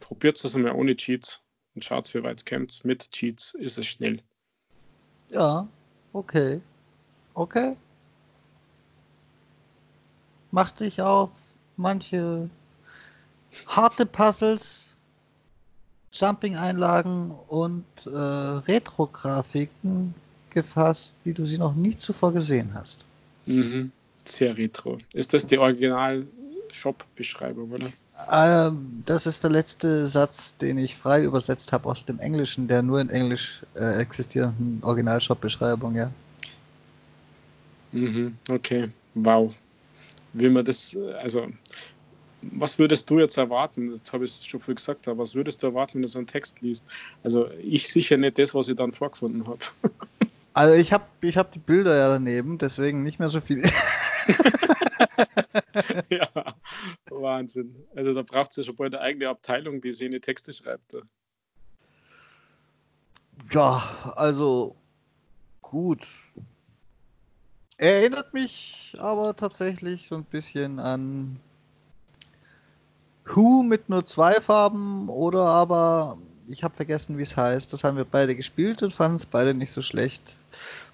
Probiert es einmal ohne Cheats wie weit es kommt. Mit Cheats ist es schnell. Ja, okay. Okay. Macht dich auf manche harte Puzzles, Jumping-Einlagen und äh, Retro-Grafiken gefasst, wie du sie noch nie zuvor gesehen hast. Mhm. Sehr retro. Ist das die Original-Shop-Beschreibung, oder? Ähm, das ist der letzte Satz, den ich frei übersetzt habe aus dem Englischen, der nur in Englisch äh, existierenden Original-Shop-Beschreibung, ja. Mhm. Okay, wow. Will man das, also was würdest du jetzt erwarten? Jetzt habe ich es schon viel gesagt, aber was würdest du erwarten, wenn du so einen Text liest? Also ich sicher nicht das, was ich dann vorgefunden habe. Also ich habe ich hab die Bilder ja daneben, deswegen nicht mehr so viel. ja, Wahnsinn. Also da braucht es ja schon bald eine eigene Abteilung, die seine Texte schreibt. Ja, also gut. Erinnert mich aber tatsächlich so ein bisschen an Who mit nur zwei Farben oder aber ich habe vergessen, wie es heißt. Das haben wir beide gespielt und fanden es beide nicht so schlecht.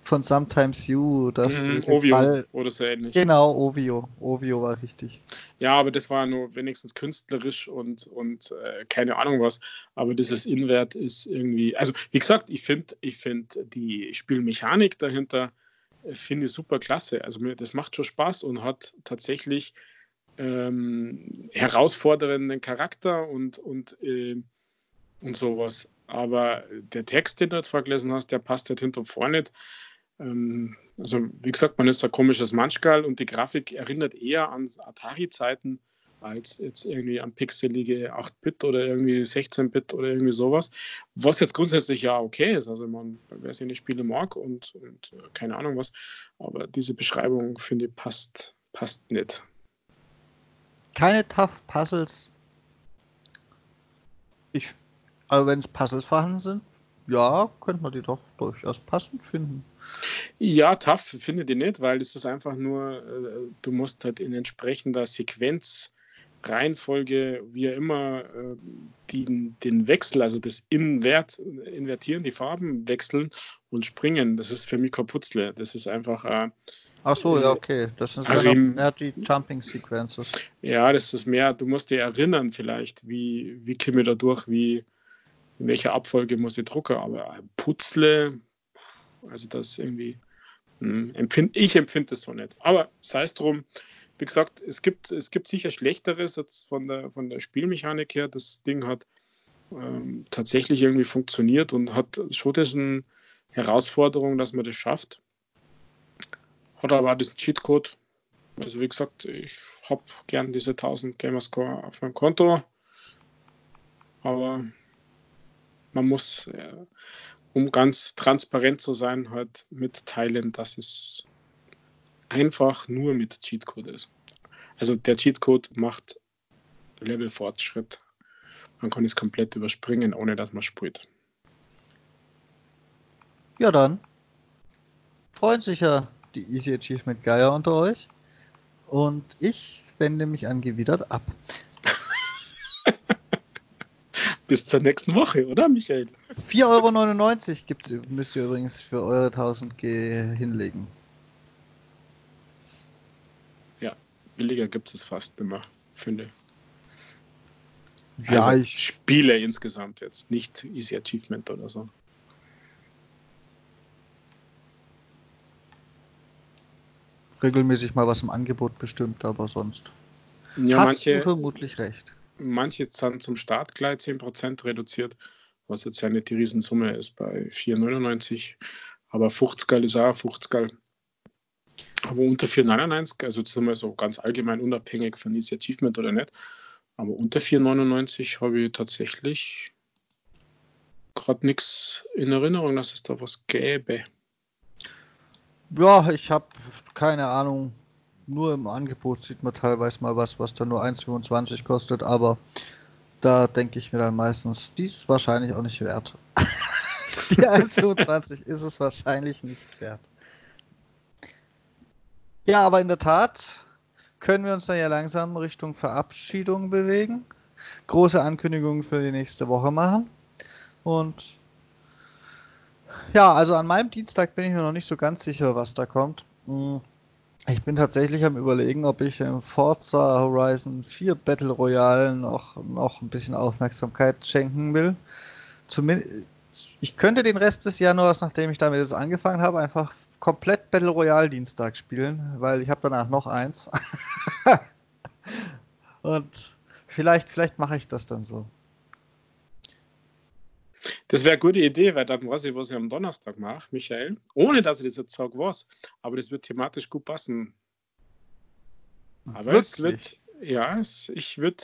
Von Sometimes You. Das mm, Ovio Ball. oder so ähnlich. Genau, Ovio. Ovio war richtig. Ja, aber das war nur wenigstens künstlerisch und, und äh, keine Ahnung was. Aber dieses Inwert ist irgendwie. Also, wie gesagt, ich finde ich find die Spielmechanik dahinter äh, finde ich super klasse. Also, mir, das macht schon Spaß und hat tatsächlich ähm, herausfordernden Charakter und, und, äh, und sowas. Aber der Text, den du jetzt vorgelesen hast, der passt halt hinter und vorne nicht. Ähm, also, wie gesagt, man ist ein komisches Manschgal und die Grafik erinnert eher an Atari-Zeiten als jetzt irgendwie am pixelige 8-Bit oder irgendwie 16-Bit oder irgendwie sowas. Was jetzt grundsätzlich ja okay ist. Also man, wer seine Spiele mag und, und äh, keine Ahnung was. Aber diese Beschreibung, finde ich, passt, passt nicht. Keine Tough Puzzles. Ich, aber wenn es Puzzles vorhanden sind, ja, könnte man die doch durchaus passend finden. Ja, tough finde ich nicht, weil es ist einfach nur, äh, du musst halt in entsprechender Sequenz, Reihenfolge, wie immer, äh, die, den Wechsel, also das Invert, Invertieren, die Farben wechseln und springen. Das ist für mich kein Putzle. Das ist einfach. Äh, Ach so, ja, okay. Das sind also mehr die Jumping Sequences. Ja, das ist mehr, du musst dir erinnern, vielleicht, wie, wie komme ich da durch, wie in welcher Abfolge muss ich drucken, aber Putzle, also das irgendwie, hm, empfind, ich empfinde das so nicht. Aber sei es drum, wie gesagt, es gibt, es gibt sicher Schlechteres als von der, von der Spielmechanik her. Das Ding hat ähm, tatsächlich irgendwie funktioniert und hat schon diesen Herausforderung, dass man das schafft. Hat aber auch diesen Cheatcode. Also wie gesagt, ich habe gern diese 1000 Gamerscore auf meinem Konto. Aber man muss, äh, um ganz transparent zu sein, halt mitteilen, dass es einfach nur mit Cheatcode ist. Also der Cheatcode macht Levelfortschritt. Man kann es komplett überspringen, ohne dass man spielt. Ja, dann freuen sich ja die Easy Achievement Geier unter euch. Und ich wende mich angewidert ab. Bis zur nächsten Woche, oder Michael? 4,99 Euro müsst ihr übrigens für eure 1000 G hinlegen. Ja, billiger gibt es fast immer, finde ja, also ich Spiele insgesamt jetzt, nicht Easy Achievement oder so. Regelmäßig mal was im Angebot bestimmt, aber sonst. Ja, Hast manche, du vermutlich recht manche sind zum Start gleich 10% reduziert, was jetzt ja nicht die Riesensumme ist bei 4,99. Aber 50 ist auch 50 Aber unter 4,99, also mal so ganz allgemein unabhängig von Easy Achievement oder nicht. Aber unter 4,99 habe ich tatsächlich gerade nichts in Erinnerung, dass es da was gäbe. Ja, ich habe keine Ahnung nur im Angebot sieht man teilweise mal was, was dann nur 1,25 kostet, aber da denke ich mir dann meistens, die ist wahrscheinlich auch nicht wert. die 1,25 ist es wahrscheinlich nicht wert. Ja, aber in der Tat können wir uns dann ja langsam Richtung Verabschiedung bewegen. Große Ankündigungen für die nächste Woche machen. Und ja, also an meinem Dienstag bin ich mir noch nicht so ganz sicher, was da kommt. Hm. Ich bin tatsächlich am überlegen, ob ich im Forza Horizon 4 Battle Royale noch, noch ein bisschen Aufmerksamkeit schenken will. Zumindest, ich könnte den Rest des Januars, nachdem ich damit jetzt angefangen habe, einfach komplett Battle Royale Dienstag spielen, weil ich habe danach noch eins. Und vielleicht, vielleicht mache ich das dann so. Das wäre eine gute Idee, weil dann weiß ich, was ich am Donnerstag mache, Michael. Ohne dass ich das jetzt sage, was. Aber das wird thematisch gut passen. Aber Wirklich? es wird, ja, es, ich würde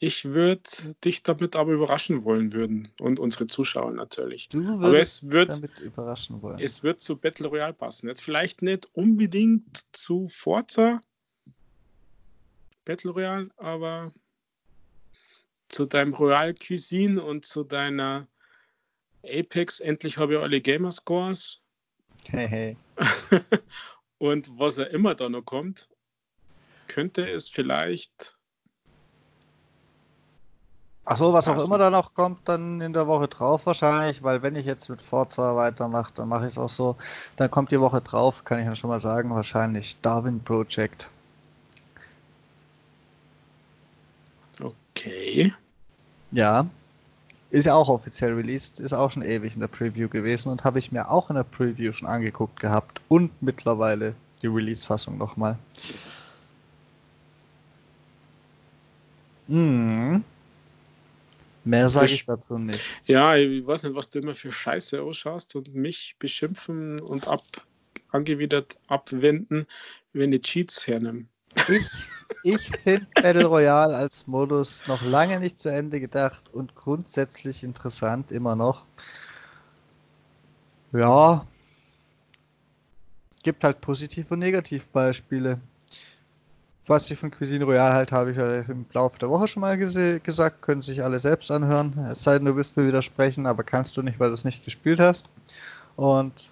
ich würd dich damit aber überraschen wollen würden und unsere Zuschauer natürlich. Du aber es wird, damit überraschen wollen. Es wird zu Battle Royale passen. Jetzt vielleicht nicht unbedingt zu Forza Battle Royale, aber zu deinem Royal Cuisine und zu deiner Apex, endlich habe ich alle Gamerscores. Hey, hey. und was er immer da noch kommt, könnte es vielleicht. Achso, was passen. auch immer da noch kommt, dann in der Woche drauf wahrscheinlich, weil wenn ich jetzt mit Forza weitermache, dann mache ich es auch so. Dann kommt die Woche drauf, kann ich ja schon mal sagen, wahrscheinlich Darwin Project. Okay. Ja, ist ja auch offiziell released, ist auch schon ewig in der Preview gewesen und habe ich mir auch in der Preview schon angeguckt gehabt und mittlerweile die Release-Fassung nochmal. Hm. Mehr sage ich dazu nicht. Ja, ich weiß nicht, was du immer für Scheiße ausschaust und mich beschimpfen und ab, angewidert abwenden, wenn ich Cheats hernehme. Ich Ich finde Battle Royale als Modus noch lange nicht zu Ende gedacht und grundsätzlich interessant immer noch. Ja, gibt halt Positiv- und Negativbeispiele. Was ich von Cuisine Royale halt habe ich im Laufe der Woche schon mal gesagt, können sich alle selbst anhören. Es sei denn, du willst mir widersprechen, aber kannst du nicht, weil du es nicht gespielt hast. Und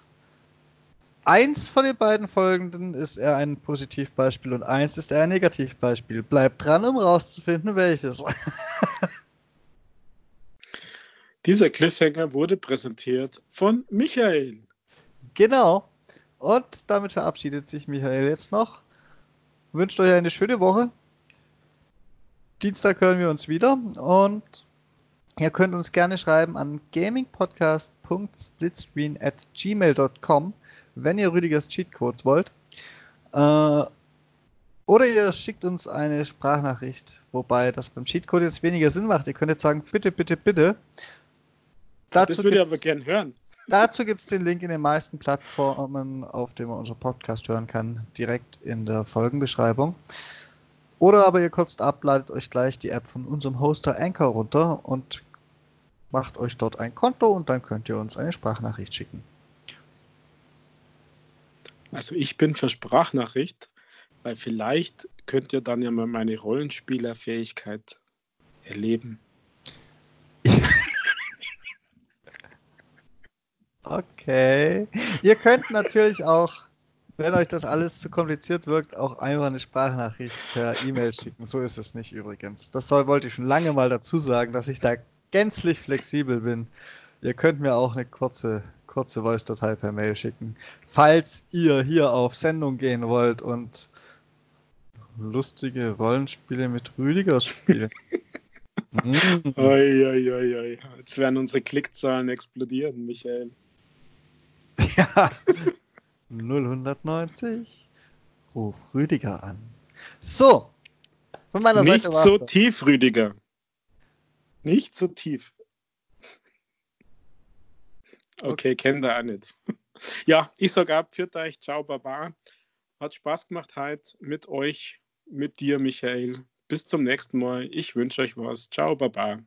eins von den beiden folgenden ist eher ein Positivbeispiel und eins ist eher ein Negativbeispiel. Bleib dran, um rauszufinden, welches. Dieser Cliffhanger wurde präsentiert von Michael. Genau. Und damit verabschiedet sich Michael jetzt noch. Wünscht euch eine schöne Woche. Dienstag hören wir uns wieder und ihr könnt uns gerne schreiben an gamingpodcast.splitscreen at gmail.com, wenn ihr Rüdigers Cheatcodes wollt. Äh, oder ihr schickt uns eine Sprachnachricht, wobei das beim Cheatcode jetzt weniger Sinn macht. Ihr könnt jetzt sagen, bitte, bitte, bitte. Dazu das würde ich aber gern hören. Dazu gibt es den Link in den meisten Plattformen, auf denen man unseren Podcast hören kann, direkt in der Folgenbeschreibung. Oder aber ihr kotzt ab, ladet euch gleich die App von unserem Hoster Anchor runter und macht euch dort ein Konto und dann könnt ihr uns eine Sprachnachricht schicken. Also ich bin für Sprachnachricht, weil vielleicht könnt ihr dann ja mal meine Rollenspielerfähigkeit erleben. Okay. Ihr könnt natürlich auch, wenn euch das alles zu kompliziert wirkt, auch einfach eine Sprachnachricht per E-Mail schicken. So ist es nicht übrigens. Das soll, wollte ich schon lange mal dazu sagen, dass ich da gänzlich flexibel bin. Ihr könnt mir auch eine kurze, kurze Voice-Datei per Mail schicken. Falls ihr hier auf Sendung gehen wollt und lustige Rollenspiele mit Rüdiger spielen. mm. oi, oi, oi, oi. Jetzt werden unsere Klickzahlen explodieren, Michael. Ja. 090. Ruf Rüdiger an. So. Von meiner Nicht Seite so tief, Rüdiger. Nicht so tief. Okay, kennt er auch nicht. Ja, ich sage ab, für euch, ciao, baba. Hat Spaß gemacht heute mit euch, mit dir, Michael. Bis zum nächsten Mal. Ich wünsche euch was. Ciao, baba.